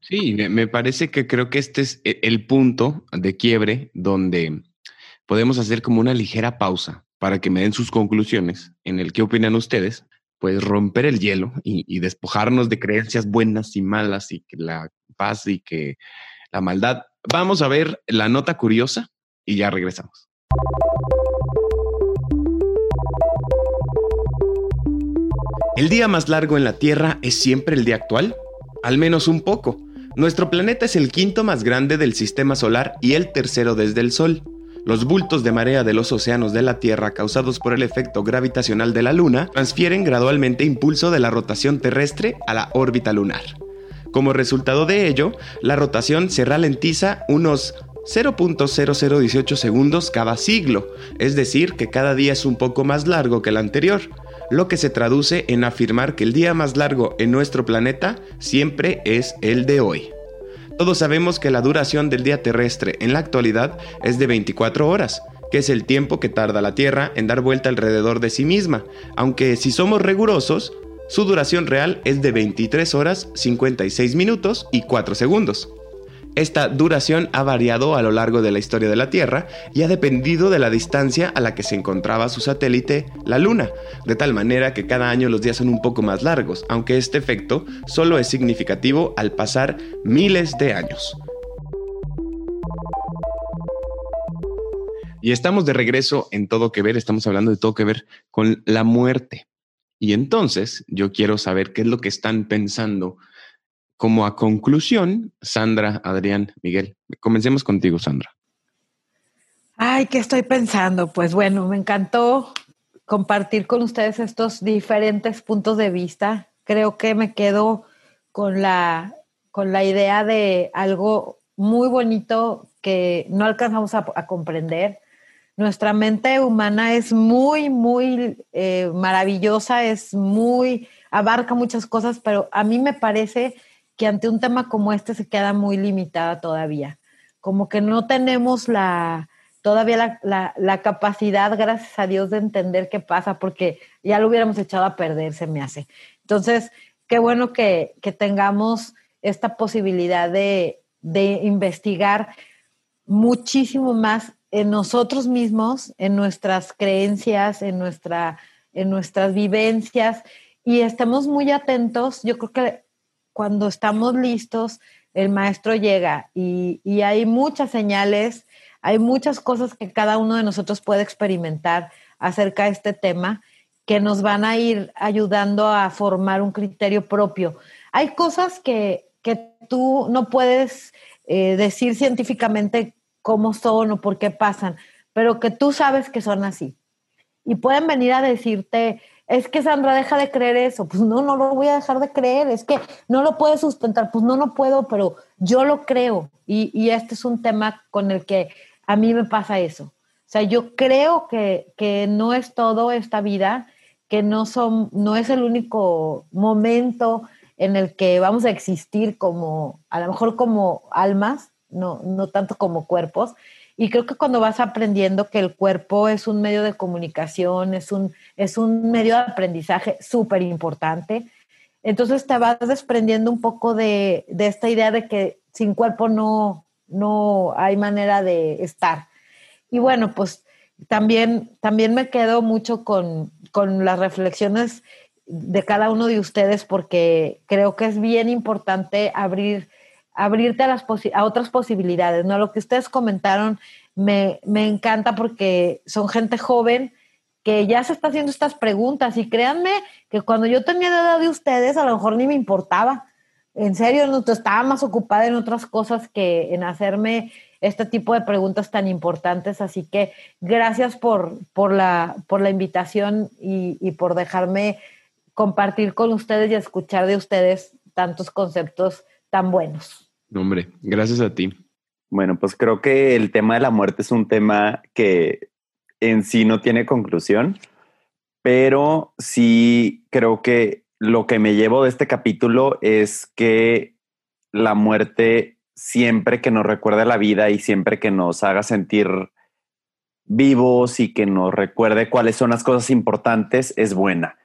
Sí, me parece que creo que este es e, el punto de quiebre donde podemos hacer como una ligera pausa para que me den sus conclusiones en el qué opinan ustedes, pues romper el hielo y, despojarnos de creencias buenas y malas y que la paz y que la maldad. Vamos a ver la nota curiosa y ya regresamos. ¿El día más largo en la Tierra es siempre el día actual? Al menos un poco. Nuestro planeta es el quinto más grande del sistema solar y el tercero desde el Sol. Los bultos de marea de los océanos de la Tierra causados por el efecto gravitacional de la Luna transfieren gradualmente impulso de la rotación terrestre a la órbita lunar. Como resultado de ello, la rotación se ralentiza unos 0.0018 segundos cada siglo, es decir, que cada día es un poco más largo que el anterior, lo que se traduce en afirmar que el día más largo en nuestro planeta siempre es el de hoy. Todos sabemos que la duración del día terrestre en la actualidad es de 24 horas, que es el tiempo que tarda la Tierra en dar vuelta alrededor de sí misma, aunque si somos rigurosos, su duración real es de 23 horas 56 minutos y 4 segundos. Esta duración ha variado a lo largo de la historia de la Tierra y ha dependido de la distancia a la que se encontraba su satélite, la Luna, de tal manera que cada año los días son un poco más largos, aunque este efecto solo es significativo al pasar miles de años. Y estamos de regreso en todo que ver, estamos hablando de todo que ver con la muerte. Y entonces yo quiero saber qué es lo que están pensando como a conclusión, Sandra, Adrián, Miguel, comencemos contigo, Sandra. Ay, ¿qué estoy pensando? Pues bueno, me encantó compartir con ustedes estos diferentes puntos de vista. Creo que me quedo con la, con la idea de algo muy bonito que no alcanzamos a, comprender. Nuestra mente humana es muy, muy eh, maravillosa, es muy, abarca muchas cosas, pero a mí me parece que ante un tema como este se queda muy limitada todavía. Como que no tenemos la, todavía la, capacidad, gracias a Dios, de entender qué pasa, porque ya lo hubiéramos echado a perder, se me hace. Entonces, qué bueno que, tengamos esta posibilidad de, de investigar muchísimo más en nosotros mismos, en nuestras creencias, en, nuestra, en nuestras vivencias y estemos muy atentos. Yo creo que cuando estamos listos, el maestro llega y, hay muchas señales, hay muchas cosas que cada uno de nosotros puede experimentar acerca de este tema que nos van a ir ayudando a formar un criterio propio. Hay cosas que, tú no puedes eh, decir científicamente cómo son o por qué pasan, pero que tú sabes que son así. Y pueden venir a decirte, es que Sandra deja de creer eso, pues no, no lo voy a dejar de creer, es que no lo puedes sustentar, pues no, no puedo, pero yo lo creo. Y, este es un tema con el que a mí me pasa eso. O sea, yo creo que, que no es todo esta vida, que no, son, no es el único momento en el que vamos a existir como, a lo mejor como almas, no, no tanto como cuerpos, y creo que cuando vas aprendiendo que el cuerpo es un medio de comunicación, es un, es un medio de aprendizaje súper importante, entonces te vas desprendiendo un poco de, esta idea de que sin cuerpo no, no hay manera de estar. Y bueno, pues también, también me quedo mucho con, con las reflexiones de cada uno de ustedes porque creo que es bien importante abrir abrirte a, las a otras posibilidades, ¿no? Lo que ustedes comentaron me, me encanta porque son gente joven que ya se está haciendo estas preguntas y créanme que cuando yo tenía la edad de ustedes a lo mejor ni me importaba. En serio, no, estaba más ocupada en otras cosas que en hacerme este tipo de preguntas tan importantes. Así que gracias por, por, la, por la invitación y, y por dejarme compartir con ustedes y escuchar de ustedes tantos conceptos tan buenos. hombre, gracias a ti. Bueno, pues creo que el tema de la muerte es un tema que en sí no tiene conclusión, pero sí creo que lo que me llevo de este capítulo es que la muerte siempre que nos recuerde la vida y siempre que nos haga sentir vivos y que nos recuerde cuáles son las cosas importantes es buena.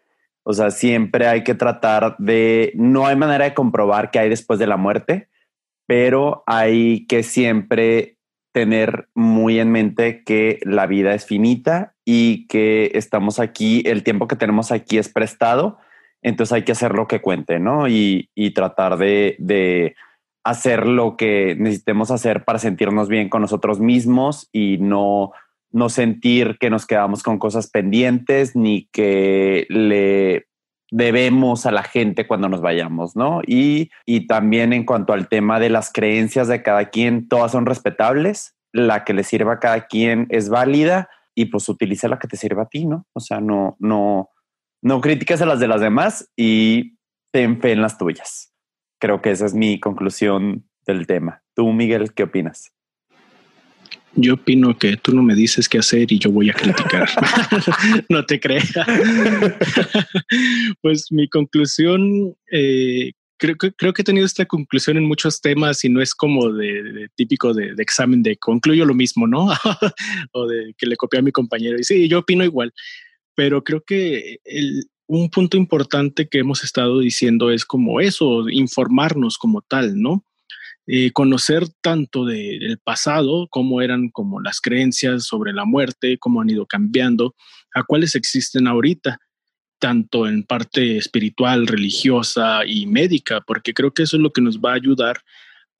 O sea, siempre hay que tratar de, no hay manera de comprobar qué hay después de la muerte, pero hay que siempre tener muy en mente que la vida es finita y que estamos aquí, el tiempo que tenemos aquí es prestado, entonces hay que hacer lo que cuente, ¿no? Y, tratar de, de, hacer lo que necesitemos hacer para sentirnos bien con nosotros mismos y no no sentir que nos quedamos con cosas pendientes ni que le debemos a la gente cuando nos vayamos, ¿no? Y, y también en cuanto al tema de las creencias de cada quien, todas son respetables, la que le sirva a cada quien es válida y pues utiliza la que te sirva a ti, ¿no? O sea, no, no, no critiques a las de las demás y ten fe en las tuyas. creo que esa es mi conclusión del tema. Tú, Miguel, ¿qué opinas? Yo opino que tú no me dices qué hacer y yo voy a criticar. *laughs* no te creas. pues mi conclusión, eh, creo, creo que he tenido esta conclusión en muchos temas y no es como de, típico de, examen de concluyo lo mismo, ¿no? *laughs* o de que le copié a mi compañero. Y sí, yo opino igual. Pero creo que un punto importante que hemos estado diciendo es como eso, informarnos como tal, ¿no? Eh, conocer tanto del pasado, cómo eran como las creencias sobre la muerte, cómo han ido cambiando, a cuáles existen ahorita, tanto en parte espiritual, religiosa y médica, porque creo que eso es lo que nos va a ayudar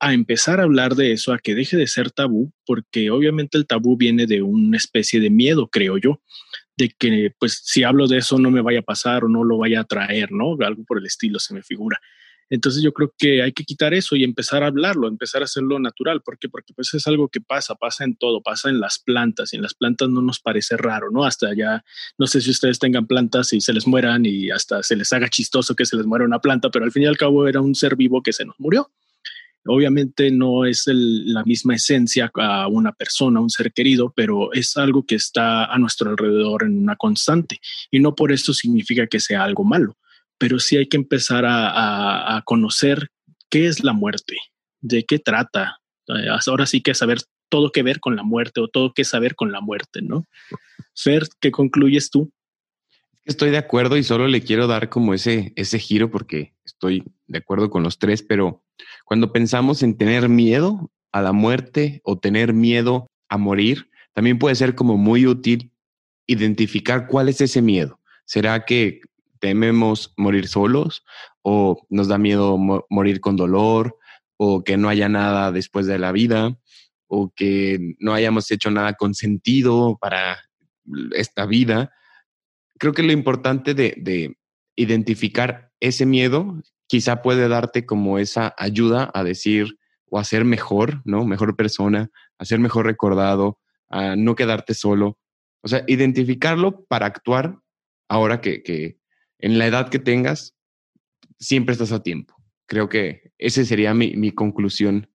a empezar a hablar de eso, a que deje de ser tabú, porque obviamente el tabú viene de una especie de miedo, creo yo, de que pues si hablo de eso no me vaya a pasar o no lo vaya a traer, ¿no? Algo por el estilo se me figura. Entonces yo creo que hay que quitar eso y empezar a hablarlo, empezar a hacerlo natural. ¿Por qué? Porque pues es algo que pasa, pasa en todo, pasa en las plantas y en las plantas no nos parece raro, ¿no? Hasta ya, no sé si ustedes tengan plantas y se les mueran y hasta se les haga chistoso que se les muera una planta, pero al fin y al cabo era un ser vivo que se nos murió. Obviamente no es la misma esencia a una persona, un ser querido, pero es algo que está a nuestro alrededor en una constante y no por eso significa que sea algo malo pero sí hay que empezar a, conocer qué es la muerte, de qué trata. Eh, ahora sí que saber todo que ver con la muerte o todo que saber con la muerte, ¿no? Fer, ¿qué concluyes tú? Estoy de acuerdo y solo le quiero dar como ese, ese giro porque estoy de acuerdo con los tres, pero cuando pensamos en tener miedo a la muerte o tener miedo a morir, también puede ser como muy útil identificar cuál es ese miedo. ¿Será que tememos morir solos o nos da miedo morir con dolor o que no haya nada después de la vida o que no hayamos hecho nada con sentido para esta vida. Creo que lo importante de, de identificar ese miedo quizá puede darte como esa ayuda a decir o a ser mejor, ¿no? Mejor persona, a ser mejor recordado, a no quedarte solo. O sea, identificarlo para actuar ahora que, en la edad que tengas, siempre estás a tiempo. Creo que esa sería mi, conclusión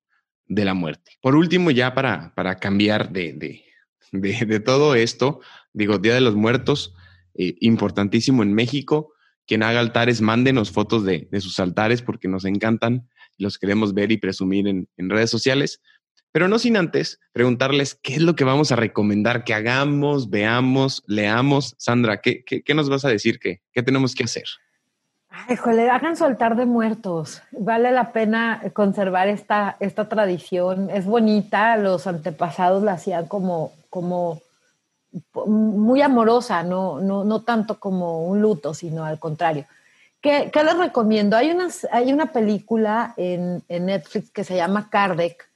de la muerte. Por último, ya para, para cambiar *laughs* de, de, todo esto, digo, Día de los Muertos, eh, importantísimo en México. Quien haga altares, mándenos fotos de, sus altares porque nos encantan los queremos ver y presumir en, redes sociales. Pero no sin antes preguntarles qué es lo que vamos a recomendar que hagamos, veamos, leamos. Sandra, ¿qué, qué, nos vas a decir? ¿Qué, ¿Qué tenemos que hacer? Ay, jole, hagan soltar de muertos. Vale la pena conservar esta, esta tradición. Es bonita, los antepasados la hacían como, como muy amorosa, no, no, no tanto como un luto, sino al contrario. ¿Qué, qué les recomiendo? Hay, unas, hay una película en, en Netflix que se llama Kardec,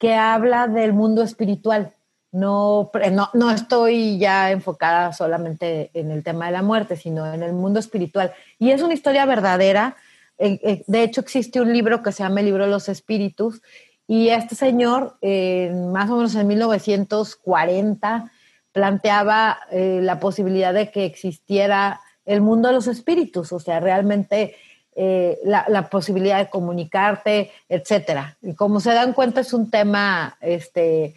que habla del mundo espiritual. No, no, estoy ya enfocada solamente en el tema de la muerte, sino en el mundo espiritual. Y es una historia verdadera. Eh, eh, de hecho, existe un libro que se llama el libro de los espíritus. Y este señor, más o menos en 1940, planteaba eh, la posibilidad de que existiera el mundo de los espíritus, o sea, realmente eh, la, posibilidad de comunicarte, etcétera. Y como se dan cuenta, es un tema este,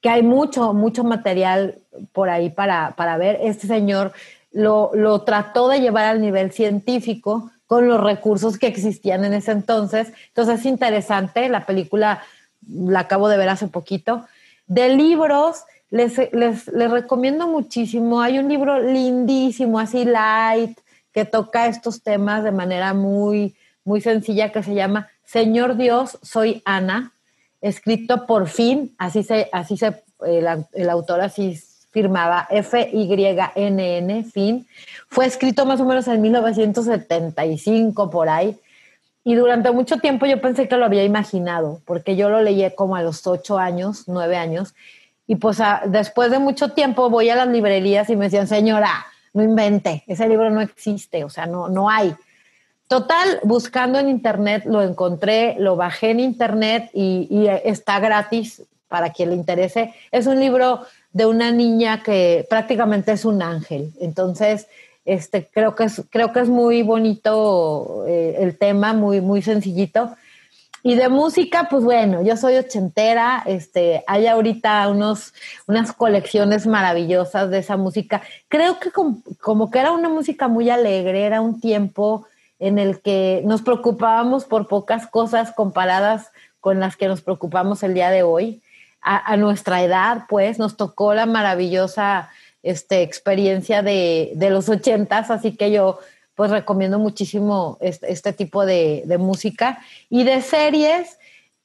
que hay mucho, mucho material por ahí para, para ver. Este señor lo, lo, trató de llevar al nivel científico con los recursos que existían en ese entonces. Entonces es interesante, la película la acabo de ver hace poquito. De libros, les, les, les recomiendo muchísimo. Hay un libro lindísimo, así light, que toca estos temas de manera muy, muy sencilla que se llama Señor Dios, soy Ana, escrito por fin, así se, así se, el, autor así firmaba F-Y-N-N, fin. Fue escrito más o menos en 1975 por ahí. Y durante mucho tiempo yo pensé que lo había imaginado, porque yo lo leí como a los ocho años, nueve años. Y pues después de mucho tiempo voy a las librerías y me decían, señora, no invente, ese libro no existe, o sea, no, no hay. Total, buscando en internet lo encontré, lo bajé en internet y, está gratis para quien le interese. Es un libro de una niña que prácticamente es un ángel. Entonces, Este, creo que es, creo que es muy bonito eh, el tema, muy, muy sencillito. Y de música, pues bueno, yo soy ochentera, este, hay ahorita unos, unas colecciones maravillosas de esa música. Creo que como, que era una música muy alegre, era un tiempo en el que nos preocupábamos por pocas cosas comparadas con las que nos preocupamos el día de hoy. A, nuestra edad, pues, nos tocó la maravillosa este, experiencia de, de los ochentas, así que yo pues recomiendo muchísimo este, tipo de, música. Y de series,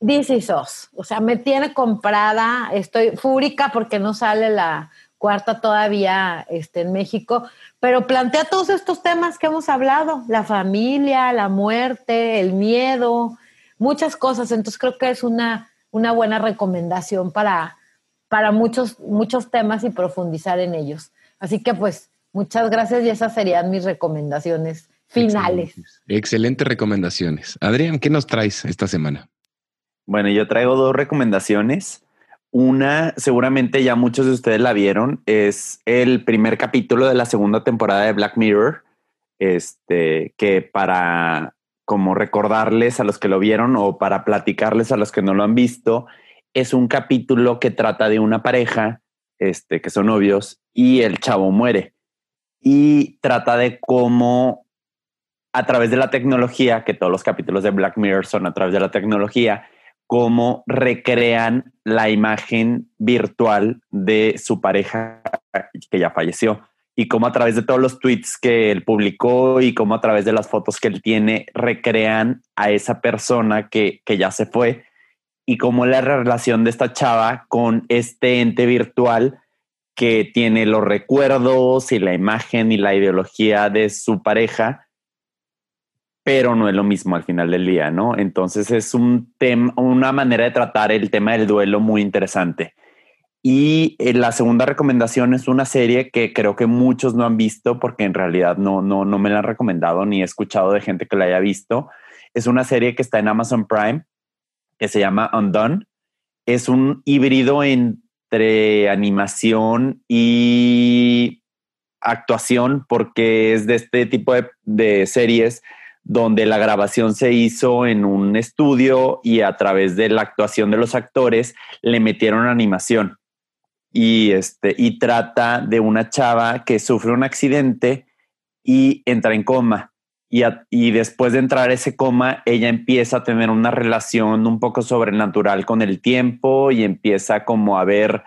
This Is O sea, me tiene comprada, estoy fúrica porque no sale la cuarta todavía este, en México, pero plantea todos estos temas que hemos hablado, la familia, la muerte, el miedo, muchas cosas. Entonces creo que es una, una buena recomendación para, para muchos, muchos temas y profundizar en ellos. Así que pues Muchas gracias y esas serían mis recomendaciones finales. Excelentes, recomendaciones. Adrián, ¿qué nos traes esta semana? Bueno, yo traigo dos recomendaciones. Una, seguramente ya muchos de ustedes la vieron, es el primer capítulo de la segunda temporada de Black Mirror. Este, que para como recordarles a los que lo vieron o para platicarles a los que no lo han visto, es un capítulo que trata de una pareja, este, que son novios, y el chavo muere y trata de cómo a través de la tecnología, que todos los capítulos de Black Mirror son a través de la tecnología, cómo recrean la imagen virtual de su pareja que ya falleció. Y cómo a través de todos los tweets que él publicó y cómo a través de las fotos que él tiene recrean a esa persona que, que ya se fue. Y cómo la relación de esta chava con este ente virtual que tiene los recuerdos y la imagen y la ideología de su pareja, pero no es lo mismo al final del día, ¿no? Entonces es un tema, una manera de tratar el tema del duelo muy interesante. Y eh, la segunda recomendación es una serie que creo que muchos no han visto porque en realidad no, no, no me la han recomendado ni he escuchado de gente que la haya visto. Es una serie que está en Amazon Prime que se llama Undone. Es un híbrido en entre animación y actuación, porque es de este tipo de, series donde la grabación se hizo en un estudio y a través de la actuación de los actores le metieron animación. Y, este, y trata de una chava que sufre un accidente y entra en coma. Y, después de entrar ese coma, ella empieza a tener una relación un poco sobrenatural con el tiempo y empieza como a ver,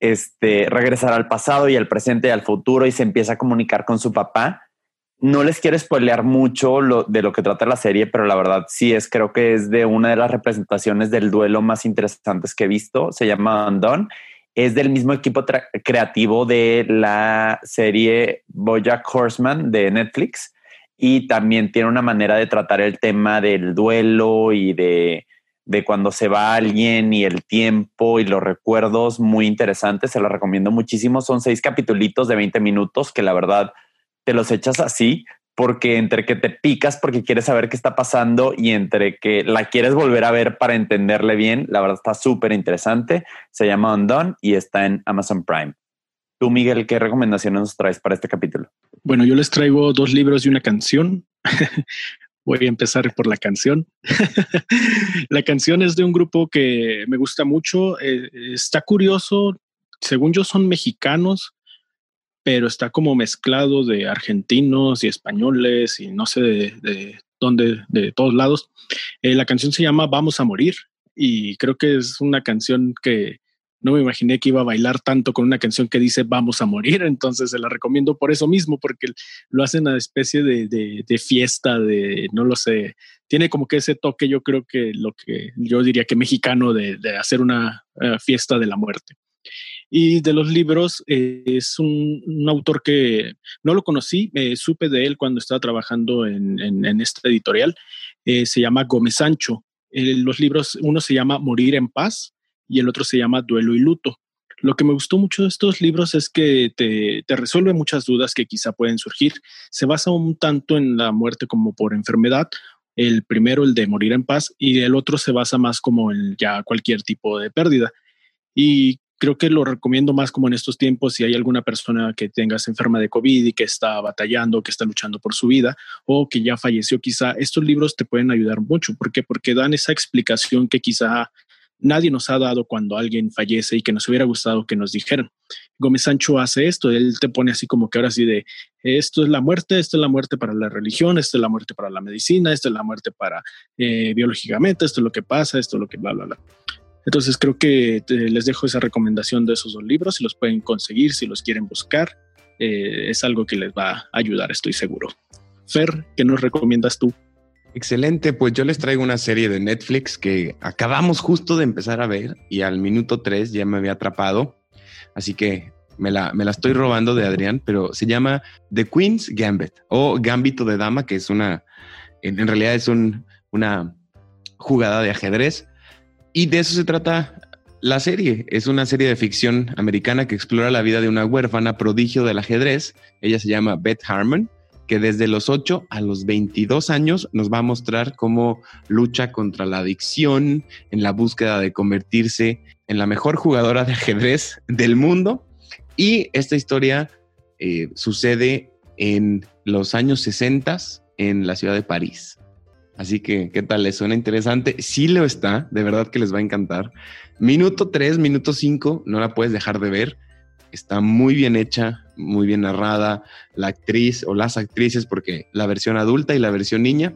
este, regresar al pasado y al presente y al futuro y se empieza a comunicar con su papá. No les quiero spoilear mucho de lo que trata la serie, pero la verdad sí es, creo que es de una de las representaciones del duelo más interesantes que he visto. Se llama Undone. Es del mismo equipo creativo de la serie Bojack Horseman de Netflix y también tiene una manera de tratar el tema del duelo y de, de cuando se va alguien y el tiempo y los recuerdos muy interesantes. Se lo recomiendo muchísimo. Son seis capítulos de 20 minutos que la verdad te los echas así porque entre que te picas porque quieres saber qué está pasando y entre que la quieres volver a ver para entenderle bien, la verdad está súper interesante. Se llama Undone y está en Amazon Prime. Tú, Miguel, ¿qué recomendaciones nos traes para este capítulo? Bueno, yo les traigo dos libros y una canción. *laughs* Voy a empezar por la canción. *laughs* la canción es de un grupo que me gusta mucho. Eh, está curioso. Según yo, son mexicanos, pero está como mezclado de argentinos y españoles y no sé de, dónde, de todos lados. Eh, la canción se llama Vamos a Morir y creo que es una canción que no me imaginé que iba a bailar tanto con una canción que dice vamos a morir, entonces se la recomiendo por eso mismo, porque lo hacen a especie de, fiesta, de, no lo sé, tiene como que ese toque, yo creo que lo que yo diría que mexicano de, hacer una eh, fiesta de la muerte. Y de los libros, eh, es un, autor que no lo conocí, me supe de él cuando estaba trabajando en, en, esta editorial, eh, se llama Gómez Sancho. los libros, uno se llama Morir en Paz y el otro se llama Duelo y Luto. Lo que me gustó mucho de estos libros es que te, te, resuelve muchas dudas que quizá pueden surgir. Se basa un tanto en la muerte como por enfermedad. El primero, el de morir en paz, y el otro se basa más como en ya cualquier tipo de pérdida. Y creo que lo recomiendo más como en estos tiempos si hay alguna persona que tengas enferma de COVID y que está batallando, que está luchando por su vida o que ya falleció quizá, estos libros te pueden ayudar mucho. ¿Por qué? Porque dan esa explicación que quizá nadie nos ha dado cuando alguien fallece y que nos hubiera gustado que nos dijeran. Gómez Sancho hace esto, él te pone así como que ahora sí de esto es la muerte, esto es la muerte para la religión, esto es la muerte para la medicina, esto es la muerte para eh, biológicamente, esto es lo que pasa, esto es lo que bla, bla, bla. Entonces creo que les dejo esa recomendación de esos dos libros, si los pueden conseguir, si los quieren buscar, eh, es algo que les va a ayudar, estoy seguro. Fer, ¿qué nos recomiendas tú? Excelente, pues yo les traigo una serie de Netflix que acabamos justo de empezar a ver y al minuto 3 ya me había atrapado, así que me la, me la estoy robando de Adrián, pero se llama The Queen's Gambit o Gambito de Dama, que es una, en, realidad es un, una jugada de ajedrez y de eso se trata la serie. Es una serie de ficción americana que explora la vida de una huérfana prodigio del ajedrez. Ella se llama Beth Harmon, que desde los 8 a los 22 años nos va a mostrar cómo lucha contra la adicción en la búsqueda de convertirse en la mejor jugadora de ajedrez del mundo. Y esta historia eh, sucede en los años 60 en la ciudad de París. Así que, ¿qué tal? ¿Les suena interesante? Sí lo está, de verdad que les va a encantar. Minuto 3, minuto 5, no la puedes dejar de ver. Está muy bien hecha, muy bien narrada. La actriz o las actrices, porque la versión adulta y la versión niña,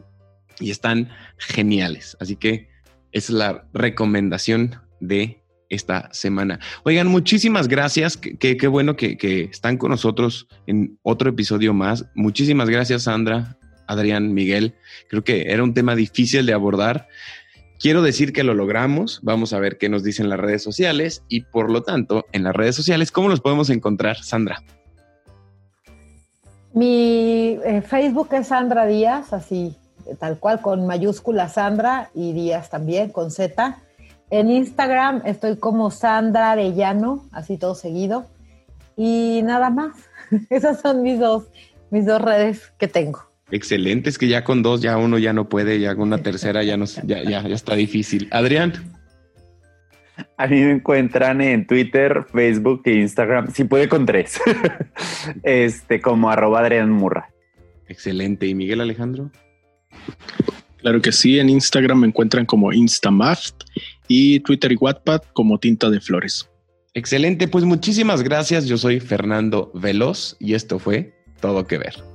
y están geniales. Así que es la recomendación de esta semana. Oigan, muchísimas gracias. Qué, bueno que, que, están con nosotros en otro episodio más. Muchísimas gracias, Sandra, Adrián, Miguel. Creo que era un tema difícil de abordar. Quiero decir que lo logramos. Vamos a ver qué nos dicen las redes sociales y por lo tanto, en las redes sociales, ¿cómo los podemos encontrar, Sandra? Mi eh, Facebook es Sandra Díaz, así tal cual, con mayúscula Sandra y Díaz también, con Z. En Instagram estoy como Sandra Arellano, así todo seguido. Y nada más. *laughs* Esas son mis dos, mis dos redes que tengo. Excelente, es que ya con dos ya uno ya no puede, ya con una tercera ya no ya, ya, ya está difícil. Adrián. A mí me encuentran en Twitter, Facebook e Instagram. Si puede con tres. *laughs* este, como arroba Adrián Murra. Excelente. ¿Y Miguel Alejandro? Claro que sí. En Instagram me encuentran como Instamaft y Twitter y Wattpad como Tinta de Flores. Excelente. Pues muchísimas gracias. Yo soy Fernando Veloz y esto fue Todo que Ver.